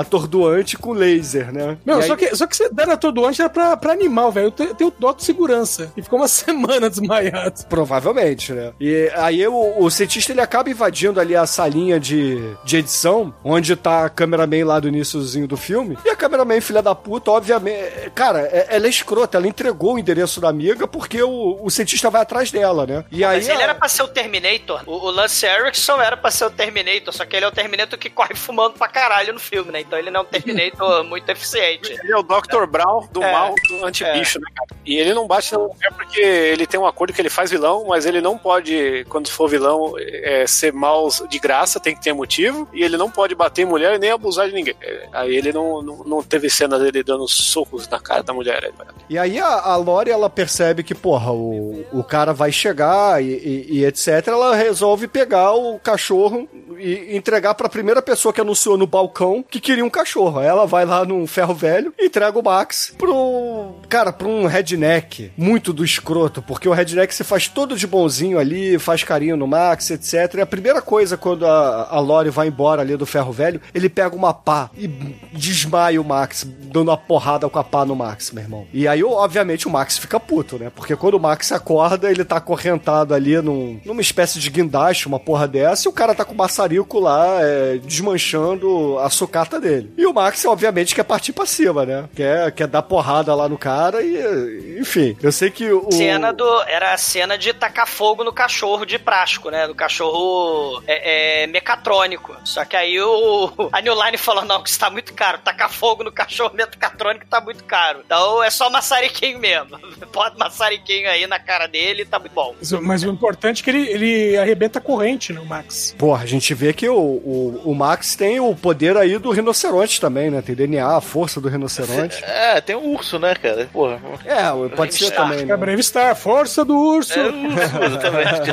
atordoante com laser, né?
Meu,
E aí-
só, que, só que você dando atordoante era pra, pra animal, velho. Eu te- tenho dó de segurança. E ficou uma semana desmaiado.
Provavelmente, né? E aí o, o cientista ele acaba invadindo ali a salinha de, de edição, onde tá a cameraman lá do iníciozinho do filme. E a cameraman, filha da puta, obviamente. Cara, é- ela é escrota, ela entregou o endereço da amiga porque o, o cientista vai atrás dela, né? E aí.
Mas ele
a-
era pra ser o Terminator. O, o Lance Erickson era pra ser o Terminator, só que ele é o Terminator que corre fumando pra caralho no filme, né? Então ele não é um Terminator muito eficiente.
Ele é o Dr. Brown do
É.
mal do anti-bicho, né, cara? E ele não bate na mulher porque ele tem um acordo que ele faz vilão, mas ele não pode, quando for vilão, é, ser mal de graça, tem que ter motivo. E ele não pode bater em mulher e nem abusar de ninguém. Aí ele não, não, não teve cena dele dando socos na cara da mulher.
E aí a, a Lori, ela percebe que, porra, o, o cara vai chegar e, e- e etc. Ela resolve pegar o cachorro e entregar pra primeira pessoa que anunciou no balcão que queria um cachorro. Ela vai lá num ferro velho e entrega o Max pro... Cara, pra um redneck muito do escroto, porque o redneck se faz todo de bonzinho ali, faz carinho no Max, etc. E a primeira coisa, quando a, a Lori vai embora ali do ferro velho, ele pega uma pá e desmaia o Max, dando uma porrada com a pá no Max, meu irmão. E aí, obviamente, o Max fica puto, né? Porque quando o Max acorda, ele tá acorrentado ali num, numa espécie de guindaste, uma porra dessa, e o cara tá com o maçarico lá, é, desmanchando a sucata dele. E o Max, obviamente, quer partir pra cima, né? Quer, quer dar porrada lá no cara e, enfim, eu sei que o...
Cena do, era a cena de tacar fogo no cachorro de prático, né? No cachorro é, é, mecatrônico. Só que aí o, a New Line falou: não, que isso tá muito caro. Tacar fogo no cachorro mecatrônico tá muito caro. Então é só maçariquinho mesmo. Bota maçariquinho aí na cara dele tá muito bom.
Mas, mas o importante é que ele, ele arrebenta a corrente, né, o Max.
Porra, a gente vê que o, o, o Max tem o poder aí do rinoceronte também, né? Tem DNA, a força do rinoceronte.
É, tem um urso, né, cara? Porra.
É, pode ser
Star.
também,
É
né?
Brave Star, força do urso.
É urso, exatamente.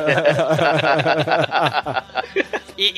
E,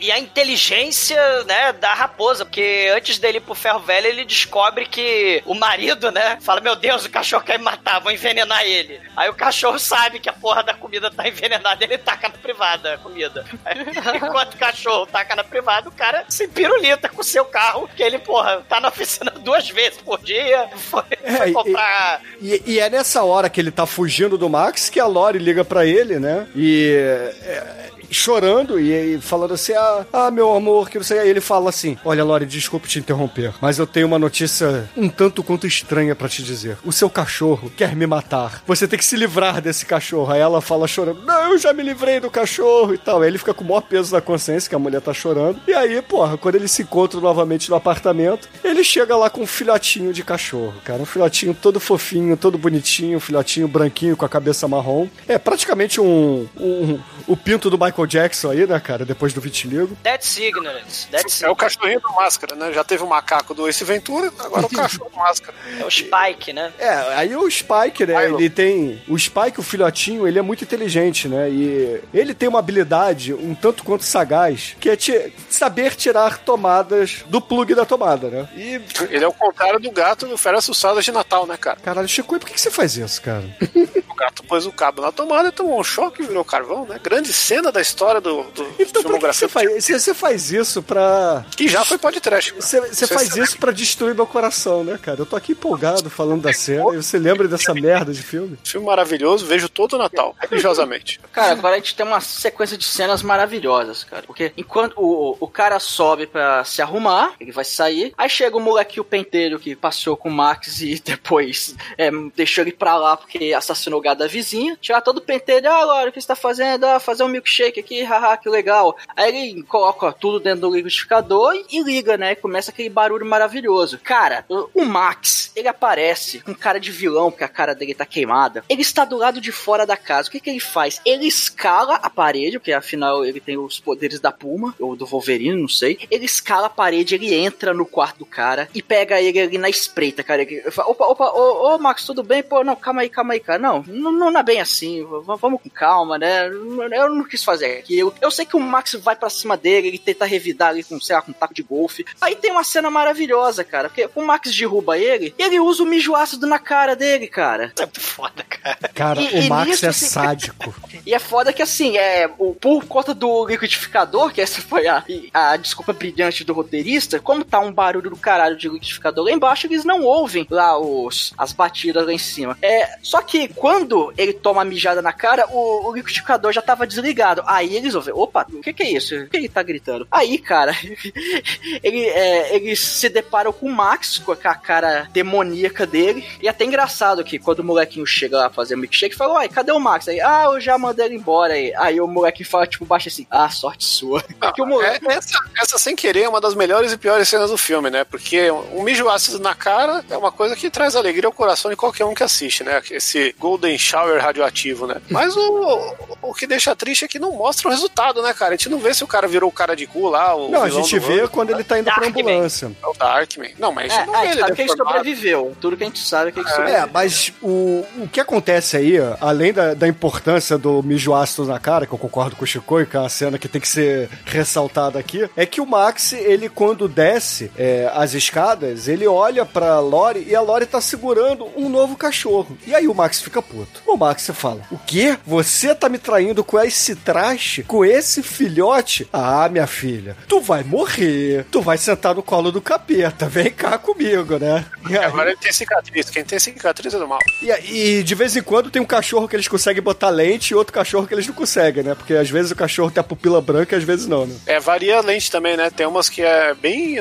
e- e a inteligência, né, da raposa, porque antes dele ir pro ferro velho, ele descobre que o marido, né, fala: Meu Deus, o cachorro quer me matar, vou envenenar ele. Aí o cachorro sabe que a porra da comida tá envenenada, ele taca na privada a comida. Aí, enquanto o cachorro taca na privada, o cara se pirulita com o seu carro, que ele, porra, tá na oficina duas vezes por dia, foi, foi
e-
comprar.
E, e é nessa hora que ele tá fugindo do Max que a Lori liga pra ele, né? E. é, chorando e, e falando assim: ah, ah, meu amor, que não sei. Aí ele fala assim: Olha, Lori, desculpe te interromper, mas eu tenho uma notícia um tanto quanto estranha pra te dizer. O seu cachorro quer me matar. Você tem que se livrar desse cachorro. Aí ela fala chorando: Não, eu já me livrei do cachorro e tal. Aí ele fica com o maior peso na consciência que a mulher tá chorando. E aí, porra, quando eles se encontram novamente no apartamento, ele chega lá com um filhotinho de cachorro, cara. Um filhotinho todo fofinho, todo bonitinho, um filhotinho branquinho com a cabeça marrom. É praticamente um, um- o pinto do Michael Jackson aí, né, cara? Depois do vitiligo.
That's ignorance. That's
É o cachorrinho do Máscara, né? Já teve o macaco do Ace Ventura, agora o cachorro do Máscara.
É o Spike, né?
É, aí o Spike, né?
Milo.
Ele tem. O Spike, o filhotinho, ele é muito inteligente, né? E ele tem uma habilidade um tanto quanto sagaz, que é ti- saber tirar tomadas do plug da tomada, né? E.
Ele é o contrário do gato do Férias Assustadas de Natal, né, cara?
Caralho, Chico, por que, que você faz isso, cara?
O gato pôs o cabo na tomada e tomou um choque e virou carvão, né? Grande cena da história do, do
Então por que
filmografia
você faz, você, você faz isso pra.
que já foi podcast.
Você, você faz isso pra destruir meu coração, né, cara? Eu tô aqui empolgado falando da cena e você lembra dessa merda de filme?
Filme maravilhoso, vejo todo Natal, religiosamente.
Cara, agora a gente tem uma sequência de cenas maravilhosas, cara. Porque enquanto o, o cara sobe pra se arrumar, ele vai sair, aí chega o moleque o penteiro que passeou com o Max e depois é, deixou ele pra lá porque assassinou o gado da vizinha. Tira todo o penteiro, ah, Laura, o que você tá fazendo? Ah, fazer um milkshake aqui, haha, que legal. Aí ele coloca tudo dentro do liquidificador e, liga, né? Começa aquele barulho maravilhoso. Cara, o, Max, ele aparece com cara de vilão, porque a cara dele tá queimada. Ele está do lado de fora da casa. O que, que ele faz? Ele escala a parede, porque afinal ele tem os poderes da Puma, ou do Wolverine, não sei. Ele escala a parede, ele entra no quarto do cara e pega ele ali na espreita, cara. Ele fala, opa, opa, ô, ô, Max, tudo bem? Pô, não, calma aí, calma aí, cara. Não, não, não é bem assim. Vamos com calma, né? Eu não quis fazer aquilo. Eu sei que o Max vai pra cima dele, ele tenta revidar ali com, sei lá, com um taco de golfe. Aí tem uma cena maravilhosa, cara, porque o Max derruba ele e ele usa o mijo ácido na cara dele, cara.
É muito foda, cara.
Cara,
E-
o
e
Max
nisso,
é
assim,
sádico.
E é foda que assim, é, o, por conta do liquidificador, que essa foi a, a desculpa brilhante do roteirista, como tá um barulho do caralho de liquidificador lá embaixo, eles não ouvem lá os, as batidas lá em cima. É, só que quando ele toma a mijada na cara, o, o liquidificador já tava desligado. Aí eles ouvem, opa, o que que é isso? O que ele tá gritando? Aí, cara, ele, é, eles se deparam com o Max, com a cara demoníaca dele. E é até engraçado que quando o molequinho chega lá fazer o milkshake, fala, uai, cadê o Max? Aí, ah, eu já mandei ele embora aí. Aí o molequinho fala, tipo, baixa assim, ah, sorte sua. Porque o moleque...
É, essa, essa, sem querer, é uma das melhores e piores cenas do filme, né? Porque um mijo ácido na cara é uma coisa que traz alegria ao coração de qualquer um que assiste, né? Esse Golden Shower radioativo, né? Mas o, o que deixa triste é que não mostra o resultado, né, cara? A gente não vê se o cara virou o cara de cu lá.
não, a gente vê ano, quando ele tá indo Darkman. pra ambulância.
É o Darkman. Não, mas
é,
não
é,
vê ele
sabe que ele sobreviveu. Tudo que a gente sabe é que ele sobreviveu.
É, mas o, o que acontece aí, além da, da importância do mijo ácido na cara, que eu concordo com o Chico, que é uma cena que tem que ser ressaltada aqui, é que o Max, ele quando desce é, as escadas, ele olha pra Lori e a Lori tá segurando um novo cachorro. E aí o Max fica puto. O Max fala: O quê? Você tá me traindo com esse traste? Com esse filhote? Ah, minha filha, tu vai morrer. Tu vai sentar no colo do capeta. Vem cá comigo, né?
E aí... Agora ele tem cicatriz. Quem tem cicatriz é do mal.
E, e de vez em quando tem um cachorro que eles conseguem botar lente e outro cachorro que eles não conseguem, né? Porque às vezes o cachorro tem a pupila branca e às vezes não, né?
É, varia a lente também, né? Tem umas que é bem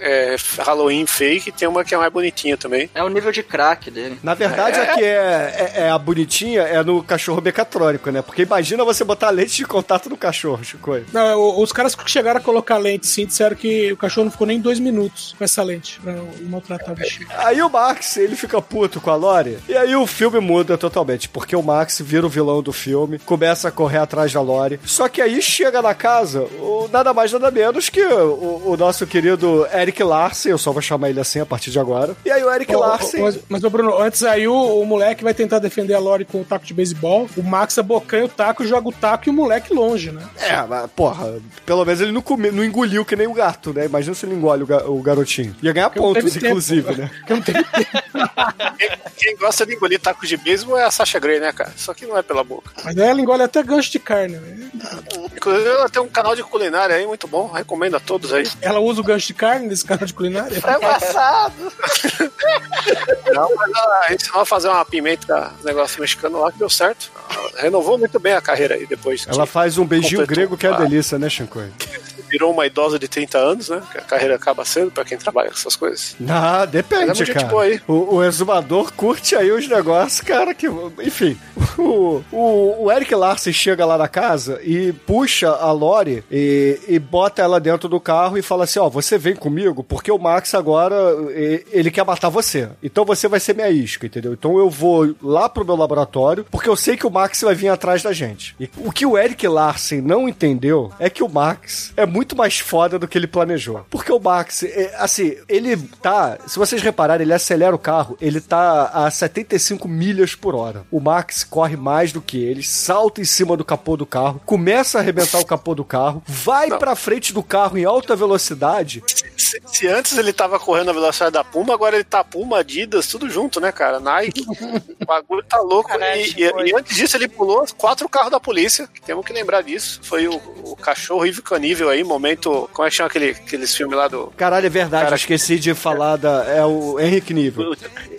é, Halloween fake e tem uma que é mais bonitinha também.
É o nível de crack dele.
Na verdade, é. a que é, é, é, a bonitinha é no cachorro mecatrônico, né? Porque imagina você botar lente de contato no cachorro, Chico.
Não, os caras que chegaram a colocar lente, sim, disseram que o cachorro não ficou nem dois minutos com essa lente pra maltratar o bichinho.
Aí o Max, ele fica puto com a Lori, e aí o filme muda totalmente, porque o Max vira o vilão do filme, começa a correr atrás da Lori, só que aí chega na casa, o, nada mais nada menos que o, o nosso querido Eric Larsen, eu só vou chamar ele assim a partir de agora. E aí o Eric Larsen...
Mas, mas, Bruno, antes aí o, o, moleque vai tentar defender a Lori com o taco de beisebol, o Max abocanha o taco, joga o taco e o moleque longe, né?
É, mas, porra, pelo menos ele não, come, não engoliu que nem o gato, né? Imagina se ele engole o, ga, o garotinho. Ia ganhar pontos, inclusive, tempo, né? Que não teve
quem, quem gosta de engolir taco de beisebol é a Sasha Grey, né, cara? Só que não é pela boca.
Mas ela engole até gancho de carne,
né? Inclusive, ela tem um canal de culinária aí muito bom, recomendo a todos aí.
Ela usa o gancho de carne nesse canal de culinária?
É passado.
não, mas ela ensinou a fazer uma pimenta, negócio mexicano lá que deu certo. Ela renovou muito bem a carreira aí depois.
Ela faz um beijinho grego que é delícia, né, Shinkoi?
virou uma idosa de 30 anos, né? Que a carreira acaba sendo pra quem trabalha com essas coisas.
Ah, depende, é cara. O, o exumador curte aí os negócios, cara, que... Enfim, o, o, o Eric Larsen chega lá na casa e puxa a Lori e, e bota ela dentro do carro e fala assim, ó, oh, você vem comigo porque o Max agora, ele quer matar você. Então você vai ser minha isca, entendeu? Então eu vou lá pro meu laboratório porque eu sei que o Max vai vir atrás da gente. E o que o Eric Larsen não entendeu é que o Max é muito mais foda do que ele planejou. Porque o Max, é, assim, ele tá. Se vocês repararem, ele acelera o carro, ele tá a 75 milhas por hora. O Max corre mais do que ele, salta em cima do capô do carro, começa a arrebentar o capô do carro, vai Não. pra frente do carro em alta velocidade.
Se, se, antes ele tava correndo a velocidade da Puma, agora ele tá Puma, Adidas, tudo junto, né, cara? Nike. o bagulho tá louco. e, e, e, antes disso, ele pulou quatro carros da polícia. Temos que lembrar disso. Foi o, o cachorro Ivo Canível aí, momento. Como é que chama aquele, aqueles filmes lá do.
Caralho, é verdade, cara, eu esqueci de falar da. É o Henrique Nível.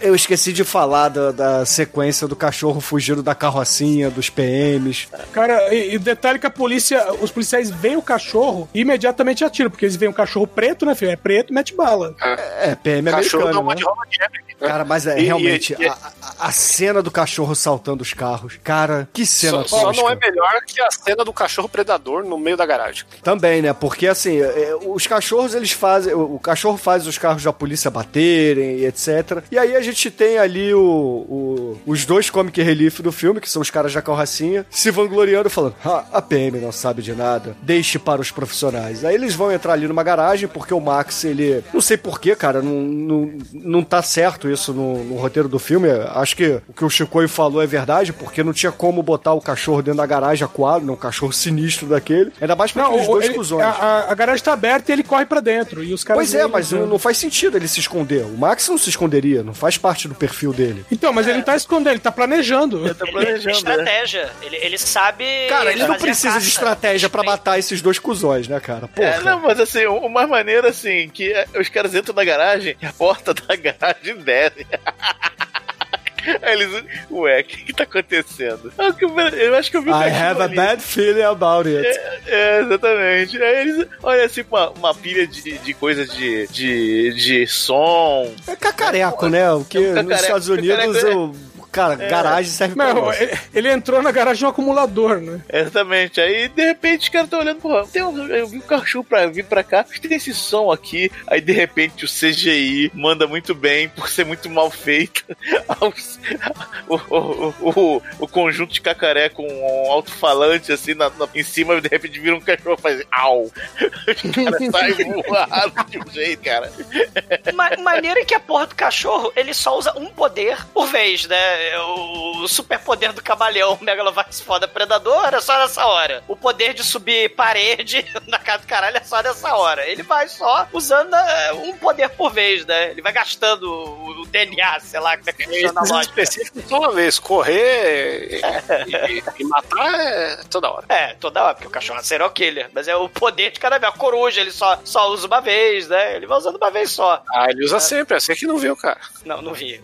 Eu esqueci de falar da, da, sequência do cachorro fugindo da carrocinha, dos PMs.
Cara, e, e detalhe que a polícia, os policiais veem o cachorro e imediatamente atiram, porque eles veem um cachorro preto, né, filho? É preto, mete bala.
É, é PM cachorro americano, né? De Cara, mas é e, realmente e, a, a, cena do cachorro saltando os carros. Cara, que cena
Só, só não é melhor que a cena do cachorro predador no meio da garagem.
Também, né? Porque assim, é, os cachorros eles fazem. O cachorro faz os carros da polícia baterem e etc. E aí a gente tem ali o, o os dois comic relief do filme, que são os caras da carrocinha, se vangloriando, falando: ah, a PM não sabe de nada, deixe para os profissionais. Aí eles vão entrar ali numa garagem, porque o Max, ele. Não sei porquê, cara, não, não, não tá certo isso no, no roteiro do filme. Acho que o que o Chicoio falou é verdade, porque não tinha como botar o cachorro dentro da garagem aquado, né, um cachorro sinistro daquele. Ainda mais pra não, dois ele, cuzões.
A, a, garagem tá aberta e ele corre para dentro. E os caras
pois é, mas não, não faz sentido ele se esconder. O Max não se esconderia, não faz parte do perfil dele.
Então, mas ele não tá escondendo, ele tá planejando. Ele tá
planejando. Ele estratégia. Ele, ele sabe.
Cara, ele não precisa de estratégia para matar esses dois cuzões, né, cara? Porra. É,
não, mas assim, uma maneira assim, que os caras entram na garagem e a porta da garagem desce. Aí eles, ué, o que que tá acontecendo? Eu, eu acho que eu vi o
I have a
ali.
bad feeling about it.
É, é, exatamente. Aí eles, olha assim, uma, uma pilha de, de coisas de, de, de som.
É cacareco, né? O que
É um
nos
cacareco,
Estados Unidos,
cacareco,
o, cara, garagem serve pra
Não,
isso.
ele, ele entrou na garagem um acumulador, né?
Exatamente. Aí, de repente, os caras estão olhando, porra, tem um, eu vi um cachorro pra vir pra cá, tem esse som aqui. Aí, de repente, o CGI manda muito bem, por ser muito mal feito. O, o, o, o conjunto de cacaré com um alto-falante, assim, na, na- em cima, de repente, vira um cachorro e faz au. Os caras saem voados de um jeito, cara.
Ma maneira que a porra do cachorro, ele só usa um poder por vez, né? O, o superpoder do camaleão Megalovax foda predador é só nessa hora. O poder de subir parede na casa do caralho é só nessa hora. Ele vai só usando é, um poder por vez, né? Ele vai gastando o, o DNA, sei lá, como é que funciona a
Esses
lógica.
específicos só uma vez. Correr e, e- e matar é toda hora.
É, toda hora, porque o cachorro é serial killer. Mas é o poder de cada vez. A coruja, ele só, só usa uma vez, né? Ele vai usando uma vez só.
Ah, ele usa sempre, assim que não viu, cara.
Não, não vi.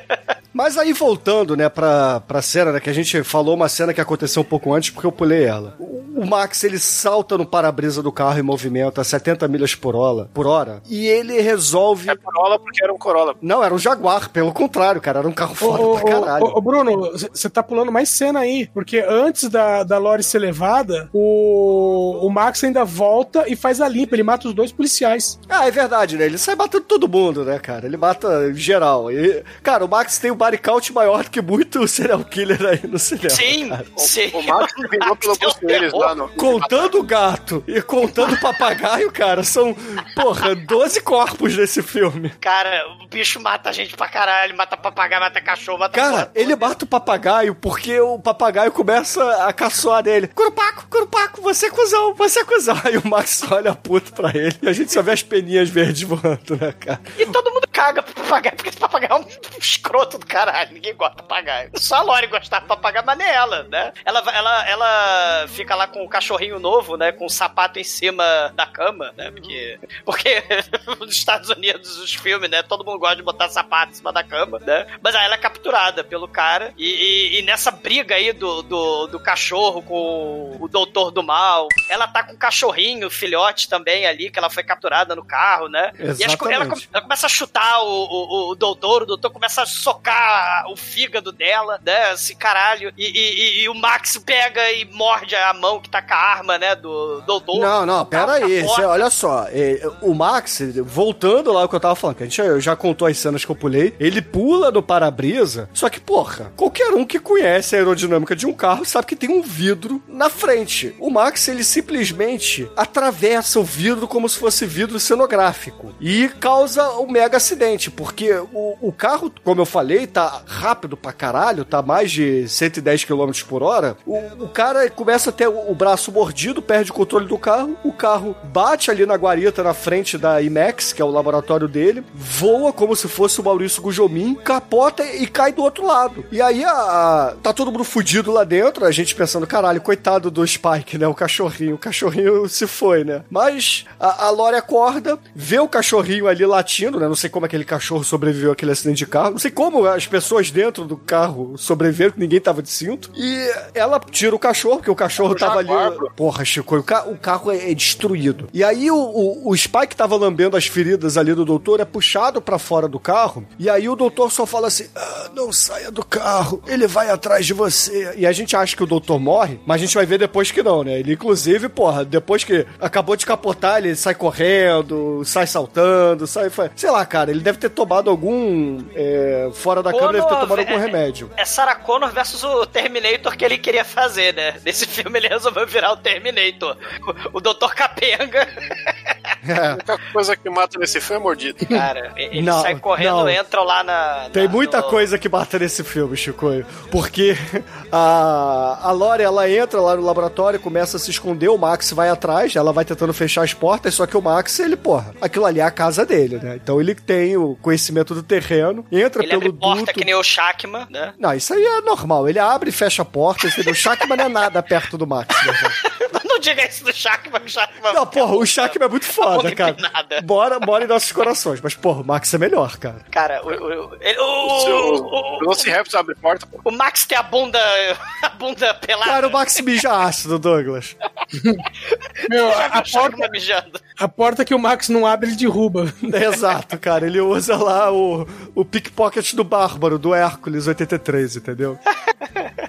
Mas aí voltando, né, pra, pra cena, né, que a gente falou uma cena que aconteceu um pouco antes porque eu pulei ela. O, o Max, ele salta no para-brisa do carro em movimento a 70 milhas por hora, por hora e ele resolve...
É Corolla porque era um Corolla.
Não, era um Jaguar, pelo contrário, cara, era um carro foda
ô,
pra caralho.
ô, ô, Bruno, você tá pulando mais cena aí, porque antes da, da Lori ser levada, o, o Max ainda volta e faz a limpa, ele mata os dois policiais.
Ah, é verdade, né? Ele sai batendo todo mundo, né, cara? Ele mata em geral. E, cara, o Max tem um body count maior do que muito serial killer aí no cinema.
Sim,
cara.
sim.
O Max pelo
Max é um
Bruce Willis lá no.
Contando o gato e contando o papagaio, cara, são, porra, 12 corpos nesse filme.
Cara, o bicho mata gente pra caralho, mata papagaio, mata cachorro, mata
Cara,
porra
ele mata o papagaio porque o papagaio começa a caçoar dele. Curupaco, Curupaco, você é cuzão, você é cuzão. Aí o Max olha puto pra ele e a gente só vê as peninhas verdes voando, né, cara?
E todo mundo caga pro papagaio, porque esse papagaio é um escroto do caralho. Ninguém gosta de papagaio. Só a Lori gostava de papagaio, mas nem ela, né? Ela, ela, ela fica lá com o cachorrinho novo, né? Com o sapato em cima da cama, né? Porque, porque nos Estados Unidos, os filmes, né? Todo mundo gosta de botar sapato em cima da cama, né? Mas aí ela é capturada pelo cara. E, e- e nessa briga aí do, do, do cachorro com o doutor do mal, ela tá com o cachorrinho, o filhote também ali, que ela foi capturada no carro, né? E as ela,
Exatamente.
ela começa a chutar o, o, o doutor, o doutor começa a socar o fígado dela, né? Assim, caralho. E, e- e- e o Max pega e morde a mão que tá com a arma, né? Do doutor.
Não, não, pera aí. cê- olha só, é, o Max, voltando lá ao que eu tava falando, que a gente já, já contou as cenas que eu pulei, ele pula no para-brisa, só que, porra, qualquer um que conhece a aerodinâmica de um carro sabe que tem um vidro na frente. O Max, ele simplesmente atravessa o vidro como se fosse vidro cenográfico e causa um mega acidente, porque o, o carro, como eu falei, tá rápido pra caralho, tá mais de 110 km por hora. O, o cara começa a ter o, o braço mordido, perde o controle do carro, o carro bate ali na guarita na frente da IMAX, que é o laboratório dele, voa como se fosse o Maurício Gujomin, capota e cai do outro lado. E aí a, a- tá todo mundo fudido lá dentro, a gente pensando, caralho, coitado do Spike, né? O cachorrinho, o cachorrinho se foi, né? Mas a, a Lori acorda, vê o cachorrinho ali latindo, né? Não sei como aquele cachorro sobreviveu àquele acidente de carro, não sei como as pessoas dentro do carro sobreviveram, que ninguém tava de cinto. E ela tira o cachorro, porque o cachorro tava ali. Porra, Chico, o, ca- o carro é, é destruído. E aí o, o, o Spike tava lambendo as feridas ali do doutor, é puxado pra fora do carro. E aí o doutor só fala assim: "Ah, não saia do carro, ele vai atrás de você. E a gente acha que o doutor morre, mas a gente vai ver depois que não, né? Ele, inclusive, porra, depois que acabou de capotar, ele sai correndo, sai saltando, sai. Sei lá, cara, ele deve ter tomado algum. é, fora da câmera, deve ter tomado algum
é-
remédio.
É Sarah Connor versus o Terminator que ele queria fazer, né? Nesse filme ele resolveu virar o Terminator. O, o Dr. Capenga.
A única coisa que mata nesse filme é mordido.
Cara, ele
Não,
sai correndo,
não.
entra lá na.
Tem
na-
muita
no-
coisa que mata nesse filme, Chico. Porque a, a Lori, ela entra lá no laboratório, começa a se esconder, o Max vai atrás, ela vai tentando fechar as portas, só que o Max, ele, porra, aquilo ali é a casa dele, né? Então ele tem o conhecimento do terreno, entra
Ele
pelo
abre porta
duto.
que nem o Shackman, né?
Não, isso aí é normal. Ele abre e fecha a porta, entendeu? O Shackman não é nada perto do Max, né,
diga isso do Shackman, o Shackman.
Não, porra, o Shackman é muito foda, cara.
Nada.
Bora, bora em nossos corações. Mas, porra, o Max é melhor, cara.
Cara, o, o, ele- o,
O Velociraptor abre porta,
o Max tem a bunda, a bunda pelada.
Cara, o Max mija ácido, Douglas.
Meu, a porta,
mijando?
a porta que o Max não abre, ele derruba.
Exato, cara. Ele usa lá o, o pickpocket do Bárbaro, do Hércules 83, entendeu?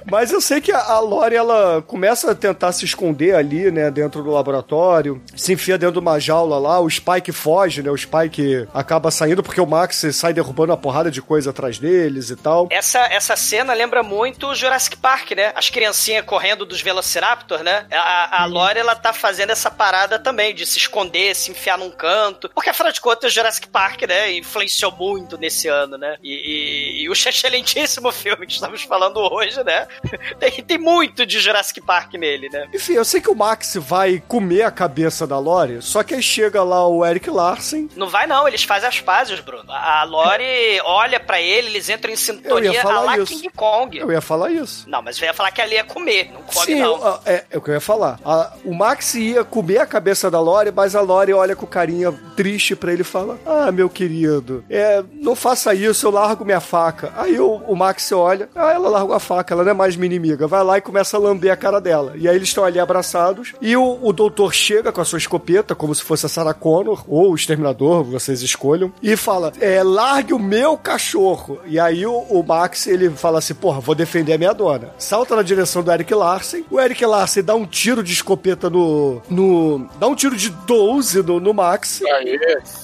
Mas eu sei que a, a Lori, ela começa a tentar se esconder ali, né, dentro do laboratório, se enfia dentro de uma jaula lá, o Spike foge, né, o Spike acaba saindo porque o Max sai derrubando uma porrada de coisa atrás deles e tal.
Essa, essa cena lembra muito Jurassic Park, né? As criancinhas correndo dos Velociraptor, né? A, a Lori, ela tá fazendo essa parada também, de se esconder, se enfiar num canto. Porque, afinal de contas, Jurassic Park, né? Influenciou muito nesse ano, né? E, e, e o excelentíssimo filme que estamos falando hoje, né? Tem, tem muito de Jurassic Park nele, né?
Enfim, eu sei que o Max vai comer a cabeça da Lori, só que aí chega lá o Eric Larsen.
Não vai não, eles fazem as pazes, Bruno. A a Lori olha pra ele, eles entram em
Eu
sintonia
ia
a
falar
lá
isso.
King Kong.
Eu ia falar isso.
Não, mas eu ia falar que ali ia comer, não come
Sim,
não.
a- é, é o que eu ia falar. A- o Max ia comer a cabeça da Lori, mas a Lori olha com carinha triste pra ele e fala: Ah, meu querido, é, não faça isso, eu largo minha faca. Aí o, o Max olha, ah, ela largou a faca, ela não é mais minha inimiga. Vai lá e começa a lamber a cara dela. E aí eles estão ali abraçados. E o, o doutor chega com a sua escopeta, como se fosse a Sarah Connor, ou o exterminador, vocês escolham, e fala: é, largue o meu cachorro. E aí o, o Max ele fala assim: porra, vou defender a minha dona. Salta na direção do Eric Larsen. O Eric Larsen dá um tiro de escopeta no. no dá um tiro de 12 no, no Max.
Aí,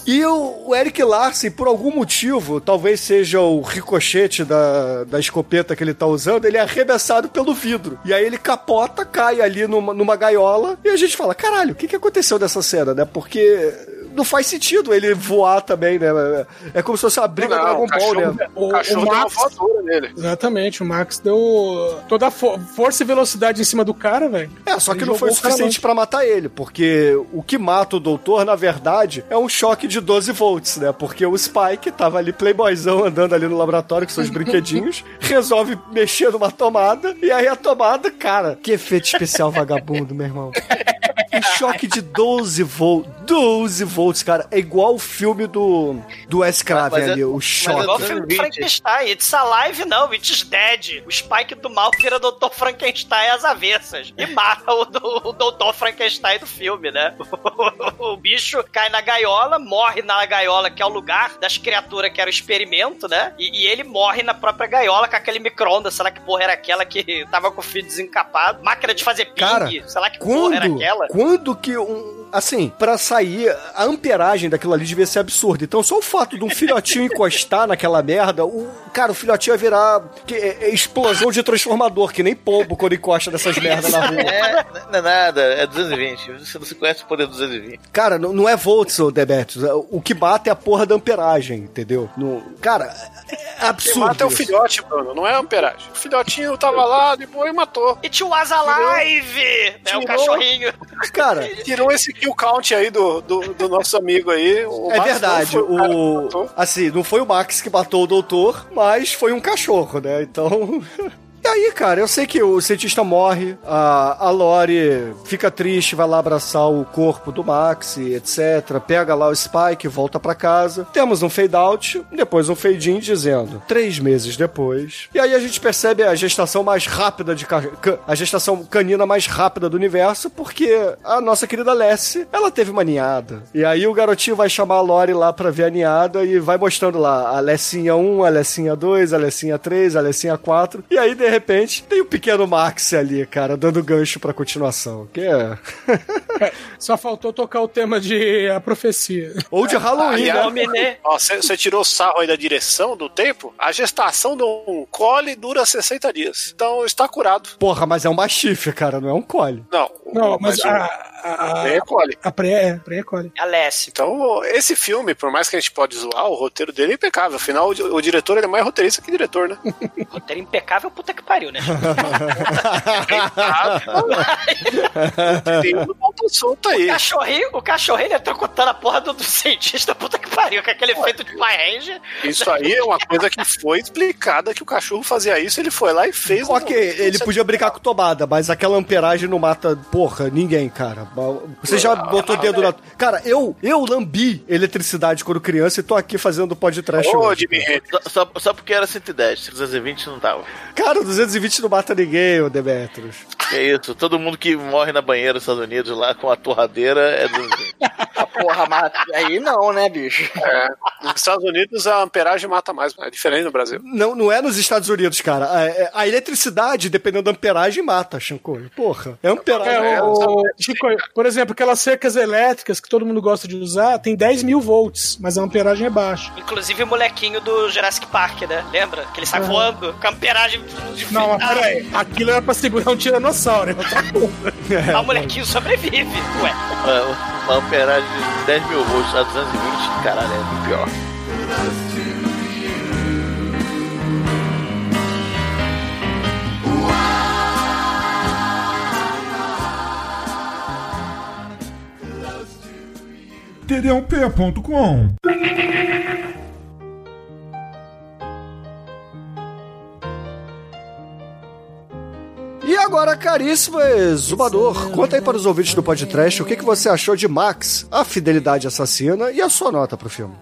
E o, o Eric Larsen, por algum motivo, talvez seja o ricochete da, da escopeta que ele tá usando, ele é arremessado pelo vidro. E aí ele capota, cai ali numa, numa gaiola. E a gente fala: caralho, o que, que aconteceu dessa cena, né? Porque. Não faz sentido ele voar também, né? É como se fosse uma briga
Não,
Dragon
o
Ball,
cachorro-
né?
O
O-
cachorro
o
deu uma
Max-
voadora nele.
Exatamente, o Max deu toda a fo- força e velocidade em cima do cara, velho.
É, só que
Ele
não foi o suficiente pra matar ele, porque o que mata o doutor, na verdade, é um choque de 12 volts, né? Porque o Spike tava ali playboyzão andando ali no laboratório com seus brinquedinhos, resolve mexer numa tomada, e aí a tomada, cara, que efeito especial vagabundo, meu irmão. Um choque de 12 volts. 12 volts, cara. É igual o filme do, do
Mas é-
ali, o
É igual
choque.
o filme do Frankenstein. It's alive, não. It's dead. O Spike do mal vira Dr. Frankenstein às avessas. E mata o, do, o Dr. Frankenstein do filme, né? O, bicho cai na gaiola, morre na gaiola, que é o lugar das criaturas que era o experimento, né? E, e ele morre na própria gaiola com aquele micro-ondas. Será que porra era aquela que tava com o fio desencapado? Máquina de fazer ping?
Cara,
Será que porra era
Quando,
aquela?
quando que um. Assim, pra sair, a amperagem daquilo ali devia ser absurda. Então, só o fato de um filhotinho encostar naquela merda, o, cara, o filhotinho ia virar que, é, é explosão de transformador, que nem pombo quando encosta dessas merdas na rua.
É, não é nada, é 220. Você não se conhece o poder do 220.
Cara, não, não é volts, ô Demetrius. O que bate é a porra da amperagem, entendeu? No, cara, é
Quem
absurdo.
mata é o filhote, Bruno, não é a amperagem. O filhotinho tava lá, depois e matou.
It was alive! É o
tirou.
cachorrinho.
Cara,
Tirou esse kill count aí do, do, do nosso amigo aí. O
é
Max
verdade. O, assim, não foi o Max que matou o doutor, mas foi um cachorro, né? Então. E aí, cara, eu sei que o cientista morre, a, a Lori fica triste, vai lá abraçar o corpo do Max, etc. Pega lá o Spike, volta pra casa. Temos um fade out, depois um fade in dizendo três meses depois. E aí a gente percebe a gestação mais rápida de a gestação canina mais rápida do universo, porque a nossa querida Lessie, ela teve uma ninhada. E aí o garotinho vai chamar a Lori lá pra ver a ninhada e vai mostrando lá a Lessinha 1, a Lessinha 2, a Lessinha 3, a Lessinha 4. E aí, de repente, tem o pequeno Max ali, cara, dando gancho pra continuação. Que é.
Só faltou tocar o tema de A Profecia.
Ou de Halloween,
Ah,
né?
Ó, você tirou o sarro aí da direção do tempo? A gestação de um cole dura 60 dias. Então está curado.
Porra, mas é um machife, cara, não é um cole.
Não,
Não, mas,
o-
a, a,
é cole.
a pré é, pré é.
Alessi.
Então, esse filme, por mais que a gente pode zoar, o roteiro dele é impecável. Afinal, o, o diretor ele é mais roteirista que diretor, né?
Roteiro impecável, puta que pariu, né?
Tem um tá solto aí.
O cachorrinho, o cachorrinho eletrocutando a porra do, do cientista, puta que pariu, com aquele efeito de Power Ranger.
Isso aí é uma coisa que foi explicada que o cachorro fazia isso, ele foi lá e fez.
Ok, ele podia brincar com tomada, mas aquela amperagem não mata, porra, ninguém, cara. Você já botou o dedo na. Cara, eu, eu lambi eletricidade quando criança e tô aqui fazendo podcast
Ô,
hoje.
Jimmy Hendrix.
Só, só, porque era 110, 220 não tava.
Cara, 220 não mata ninguém, ô Demetrius.
É isso, todo mundo que morre na banheira dos Estados Unidos lá com a torradeira é 220.
Porra, mas aí não, né, bicho?
É, nos Estados Unidos a amperagem mata mais, é diferente no Brasil.
Não, não é nos Estados Unidos, cara. A, é- a eletricidade, dependendo da amperagem, mata, Shankoi. Porra, é amperagem.
É, o, Chico, por exemplo, aquelas cercas elétricas que todo mundo gosta de usar, tem 10 mil volts, mas a amperagem é baixa.
Inclusive o molequinho do Jurassic Park, né? Lembra? Que ele sai
Uhum.
voando com a amperagem de
Não, mas peraí, aquilo era pra segurar um tiranossauro, é.
Ah, o molequinho sobrevive. Ué.
Uma, uma amperagem de 10 mil volts a 220, caralho, é pior.
td1p.com.
E agora, caríssimo exumador, conta aí para os ouvintes do podcast o que, que você achou de Max, a fidelidade assassina e a sua nota pro filme.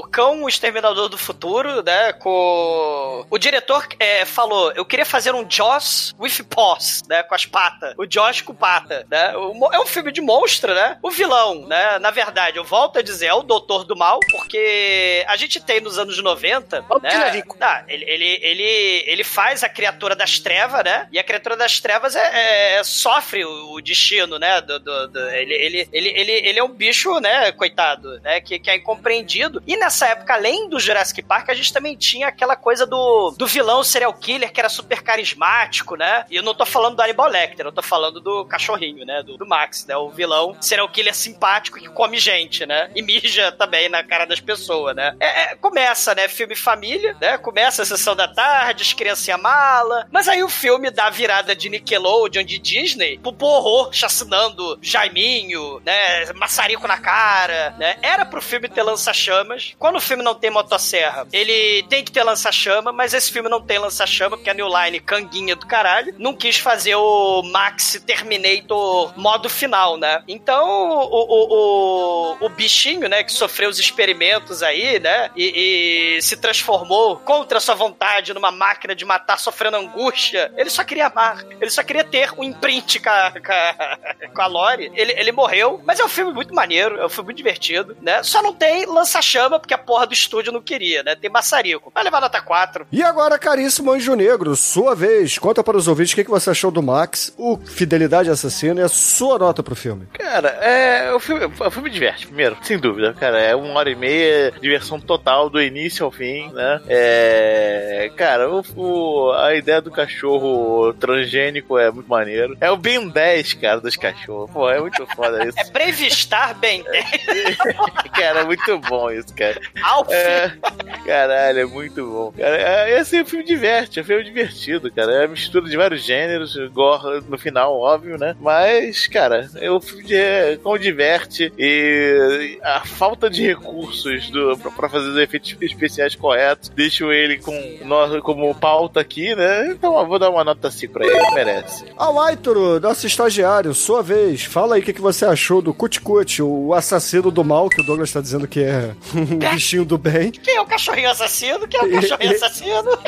O cão, o exterminador do futuro, né? Com. O diretor é, falou: eu queria fazer um Joss with paws, né? Com as patas. O Joss com pata, né? O é um filme de monstro, né? O vilão, né? Na verdade, eu volto a dizer, é o Doutor do Mal, porque a gente tem nos anos 90.
Porque ele é
né? Tá, ele, ele, ele, ele faz a criatura das trevas, né? E a criatura das trevas é, é- sofre o, o destino, né? Do, do- do- ele, ele, ele, ele, ele é um bicho, né? Coitado, né? Que, que é incompreendido. E nessa época, além do Jurassic Park, a gente também tinha aquela coisa do, do vilão serial killer que era super carismático, né? E eu não tô falando do Hannibal Lecter, eu tô falando do cachorrinho, né? Do, do Max, né? O vilão serial killer simpático que come gente, né? E mija também na cara das pessoas, né? É, é, começa, né? Filme família, né? Começa a sessão da tarde, as criancinhas mala. Mas aí o filme dá a virada de Nickelodeon, de Disney, pro horror, chacinando Jaiminho, né? Maçarico na cara, né? Era pro filme ter lança-chamas. Quando o filme não tem motosserra, ele tem que ter lança-chama, mas esse filme não tem lança-chama, porque a New Line, canguinha do caralho, não quis fazer o Max Terminator modo final, né? Então, o, o, o, o bichinho, né, que sofreu os experimentos aí, né, e, e se transformou contra sua vontade numa máquina de matar, sofrendo angústia, ele só queria amar. Ele só queria ter um imprint com a, com a, com a Lori. Ele, ele morreu, mas é um filme muito maneiro, é um filme muito divertido, né? Só não tem lança-chama, porque a porra do estúdio não queria, né? Tem maçarico. Vai levar nota 4.
E agora, caríssimo Anjo Negro, sua vez. Conta para os ouvintes o que, que você achou do Max, o Fidelidade Assassina e a sua nota pro filme.
Cara, é, o, filme, o filme diverte, primeiro, sem dúvida, cara. É uma hora e meia, diversão total, do início ao fim, né? É. Cara, o, o- a ideia do cachorro transgênico é muito maneiro. É o Ben 10, cara, dos cachorros. Pô, é muito foda isso.
É Brevistar bem.
cara, é muito bom isso, cara.
Alf.
É, caralho, é muito bom. Cara, é, assim, o filme diverte, é um filme divertido, cara. É mistura de vários gêneros, gore no final, óbvio, né? Mas, cara, é um filme de é, como diverte e a falta de recursos do, pra, pra fazer os efeitos especiais corretos deixam ele com nós como pauta aqui, né? Então eu vou dar uma nota 5 pra ele, merece.
Ao Aitoro, nosso estagiário, sua vez. Fala aí o que, que você achou do Kut Kut, o assassino do mal, que o Douglas tá dizendo que é um bichinho do bem.
Quem é o cachorrinho assassino? Quem é o cachorrinho assassino?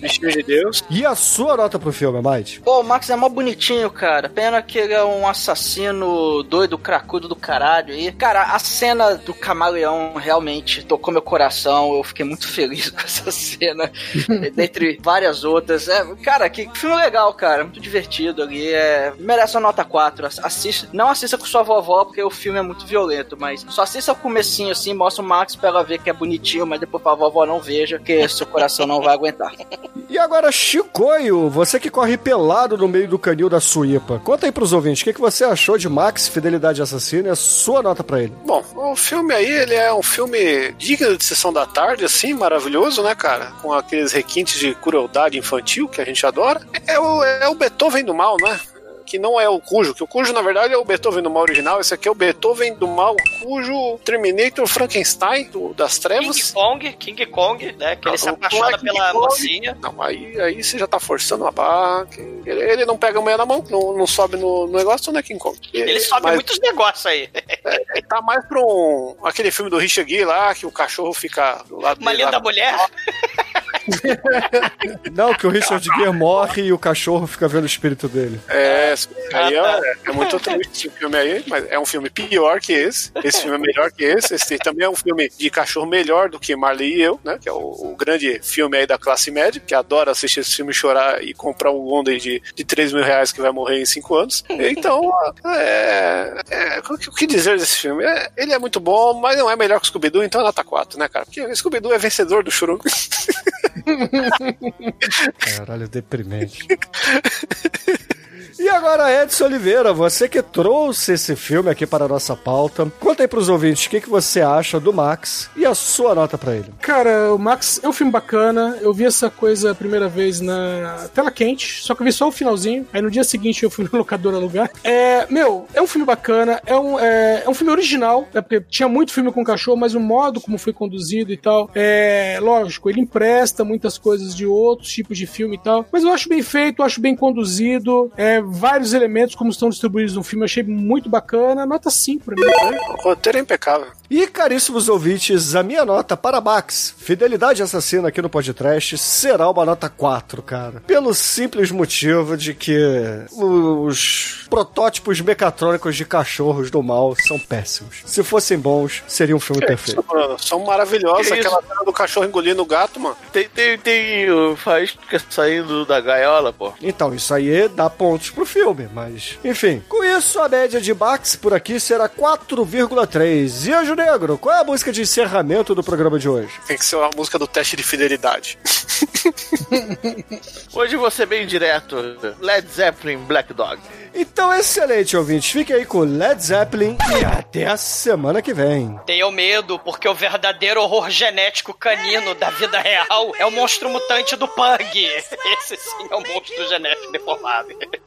Bichinho de Deus.
E a sua nota pro filme, Mike?
Pô, o Max é mó bonitinho, cara. Pena que ele é um assassino doido, cracudo do caralho aí. Cara, a cena do camaleão realmente tocou meu coração. Eu fiquei muito feliz com essa cena. Dentre várias outras. É, cara, que filme legal, cara. Muito divertido ali. É, merece uma nota 4. Ass- Assista, não assista com sua vovó, porque o filme é muito violento, mas só assista o comecinho assim, mostra o Max pra ver que é bonitinho, mas depois pra vovó não veja, que seu coração não vai aguentar.
E agora, Chicoio, você que corre pelado no meio do canil da Suípa. Conta aí pros ouvintes, o que, que você achou de Max, Fidelidade Assassina e a sua nota pra ele?
Bom, o filme aí, ele é um filme digno de sessão da tarde, assim, maravilhoso, né, cara? Com aqueles requintes de crueldade infantil que a gente adora. É o, é o Beethoven do mal, né? Que não é o Cujo, que o Cujo, na verdade, é o Beethoven do mal original. Esse aqui é o Beethoven do mal Cujo Terminator Frankenstein do, das trevas.
King Kong, King Kong, né? Que ele se
não é
apaixona pela
Kong.
mocinha.
Não, aí, aí você já tá forçando uma barra. Ele, ele não pega a mulher na mão, não, não sobe no, no negócio, não é King Kong.
Ele sobe
mas-
muitos negócios aí.
Ele tá mais pra um. aquele filme do Richard Gere lá, que o cachorro fica do lado
Uma
dele
linda
lá.
mulher.
Não, que o Richard Gere morre e o cachorro fica vendo o espírito dele.
É, aí é, é muito triste esse filme aí, mas é um filme pior que esse. Esse filme é melhor que esse. Esse também é um filme de cachorro melhor do que Marley e eu, né? Que é o, o grande filme aí da classe média, que adora assistir esse filme chorar e comprar um Honda de, de 3 mil reais que vai morrer em 5 anos. Então, é, é, o que- dizer desse filme? É, ele é muito bom, mas não é melhor que o Scooby-Doo, então é nota 4, né, cara? Porque o Scooby-Doo é vencedor do Churum.
Caralho, deprimente. E agora, Edson Oliveira, você que trouxe esse filme aqui para a nossa pauta, conta aí pros ouvintes o que, que você acha do Max e a sua nota pra ele.
Cara, o Max é um filme bacana. Eu vi essa coisa a primeira vez na tela quente, só que eu vi só o finalzinho. Aí no dia seguinte eu fui no locador alugar. É, meu, é um filme bacana. É um, é, é um filme original, né? Porque tinha muito filme com cachorro, mas o modo como foi conduzido e tal. É, lógico, ele empresta muitas coisas de outros tipos de filme e tal. Mas eu acho bem feito, acho bem conduzido. É, vários elementos como estão distribuídos no filme, eu achei muito bacana. Nota 5 pra mim.
o roteiro é impecável.
E, caríssimos ouvintes, a minha nota para Max, Fidelidade Assassina aqui no podcast, será uma nota 4, cara. Pelo simples motivo de que os protótipos mecatrônicos de cachorros do mal são péssimos. Se fossem bons, seria um filme perfeito.
Mano, são maravilhosos.
Que
Aquela cena do cachorro engolindo o gato, mano.
Tem, tem, tem o faísca saindo da gaiola, pô.
Então, isso aí dá pontos pro filme, mas. Enfim, com isso, a média de Max por aqui será 4,3. E Anjo Negro, qual é a música de encerramento do programa de hoje?
Tem que ser uma música do teste de fidelidade.
Hoje vou ser bem direto. Led Zeppelin Black Dog.
Então, excelente, ouvintes. Fique aí com Led Zeppelin e até a semana que vem.
Tenho medo, porque o verdadeiro horror genético canino da vida real é o monstro mutante do Pug. Esse sim é o monstro genético deformado.
Keep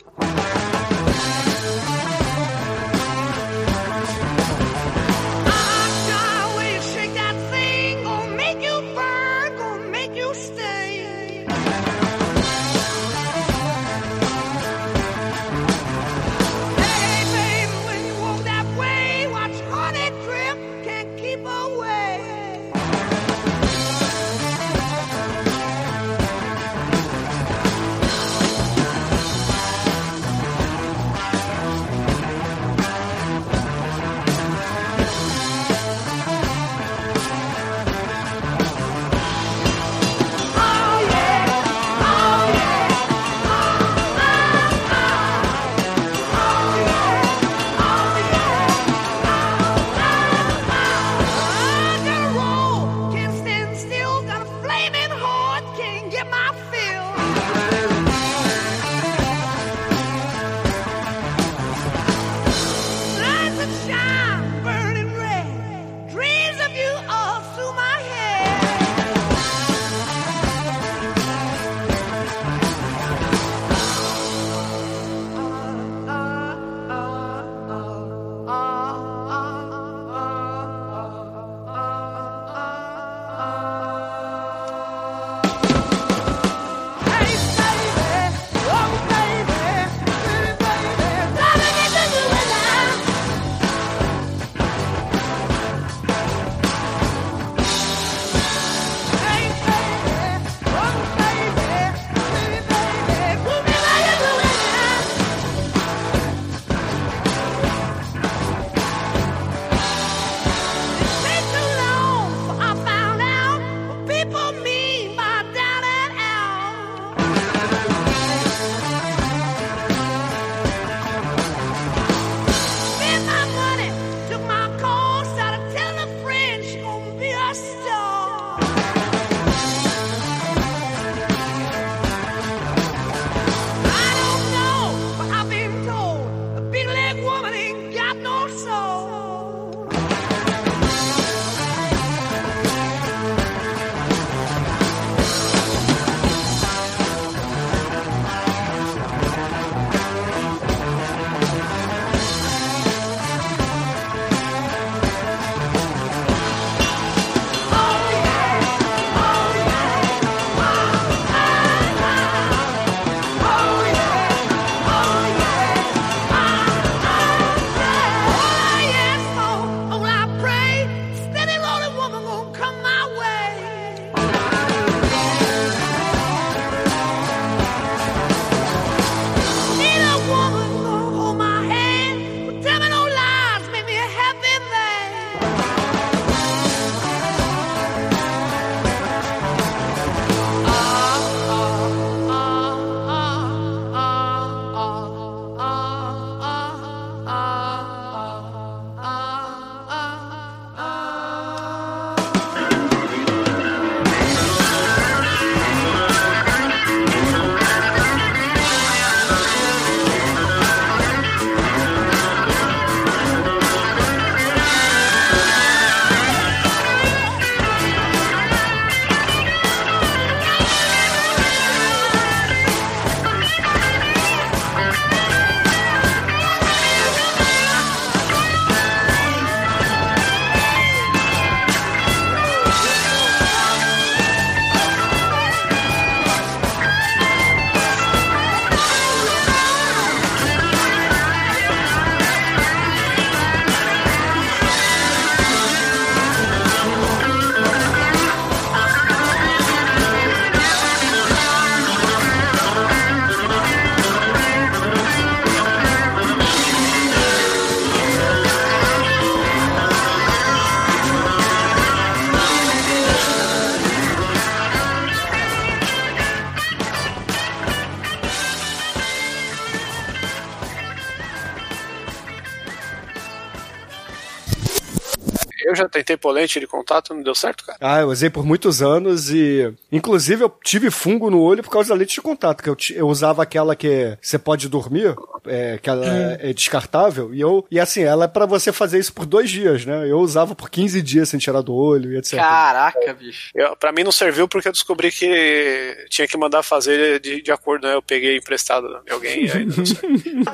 tentei pôr lente de contato, não deu certo, cara.
Ah, eu usei por muitos anos e. Inclusive, eu tive fungo no olho por causa da lente de contato, que eu, eu usava aquela que você pode dormir, é, que ela é descartável, e eu. E assim, ela é pra você fazer isso por dois dias, né? Eu usava por 15 dias sem tirar do olho e etc.
Caraca, bicho.
Eu, pra mim não serviu porque eu descobri que tinha que mandar fazer de, de acordo, né? Eu peguei emprestado de alguém e aí não.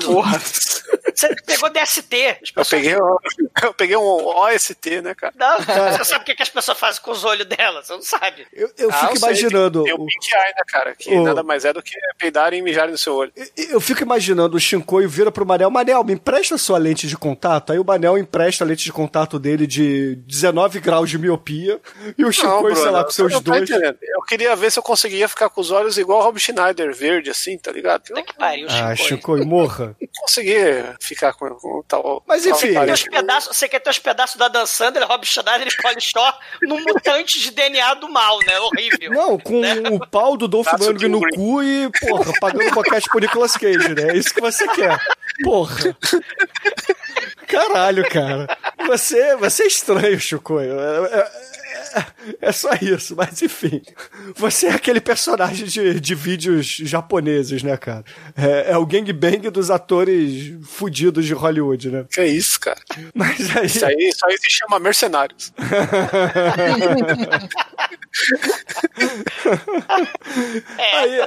Porra.
Você pegou DST. As
Eu
pessoas-
peguei, um- eu peguei um OST, né, cara?
Não, você sabe o que que as pessoas fazem com os olhos delas, você não sabe.
Eu, eu
Ah,
fico
eu sei,
imaginando.
Tem, tem
o-
o Pink Eye, né, cara? Que
o-
nada mais é do que peidarem e mijarem no seu olho.
Eu fico imaginando o Shinkoio vira pro Manel, Manel, me empresta sua lente de contato. Aí o Manel empresta a lente de contato dele de 19 graus de miopia. E o Shinkoio, sei lá, com seus
tá
dois.
Eu queria ver se eu conseguia ficar com os olhos igual o Rob Schneider, verde, assim, tá ligado? Eu
Puta que pariu,
Ah. Shinkoio, morra.
consegui ficar com, com tal.
Mas
tal
enfim.
Teus pedaços, você quer ter os pedaços da Dan Sandler, Rob Schneider e Polly Shore num mutante de DNA do mal, né? Horrível.
Não, com
Né?
o pau do Dolph Lundgren no cu e, porra, pagando boquete pro Nicolas Cage, né? É isso que você quer. Porra. Caralho, cara. Você, você é estranho, Shinkoio. É, é- é só isso, mas enfim. Você é aquele personagem de, de vídeos japoneses, né, cara? É, é o gangbang dos atores fudidos de Hollywood, né?
Que isso, cara?
Mas aí.
Isso aí, isso aí se chama mercenários.
É.
Aí,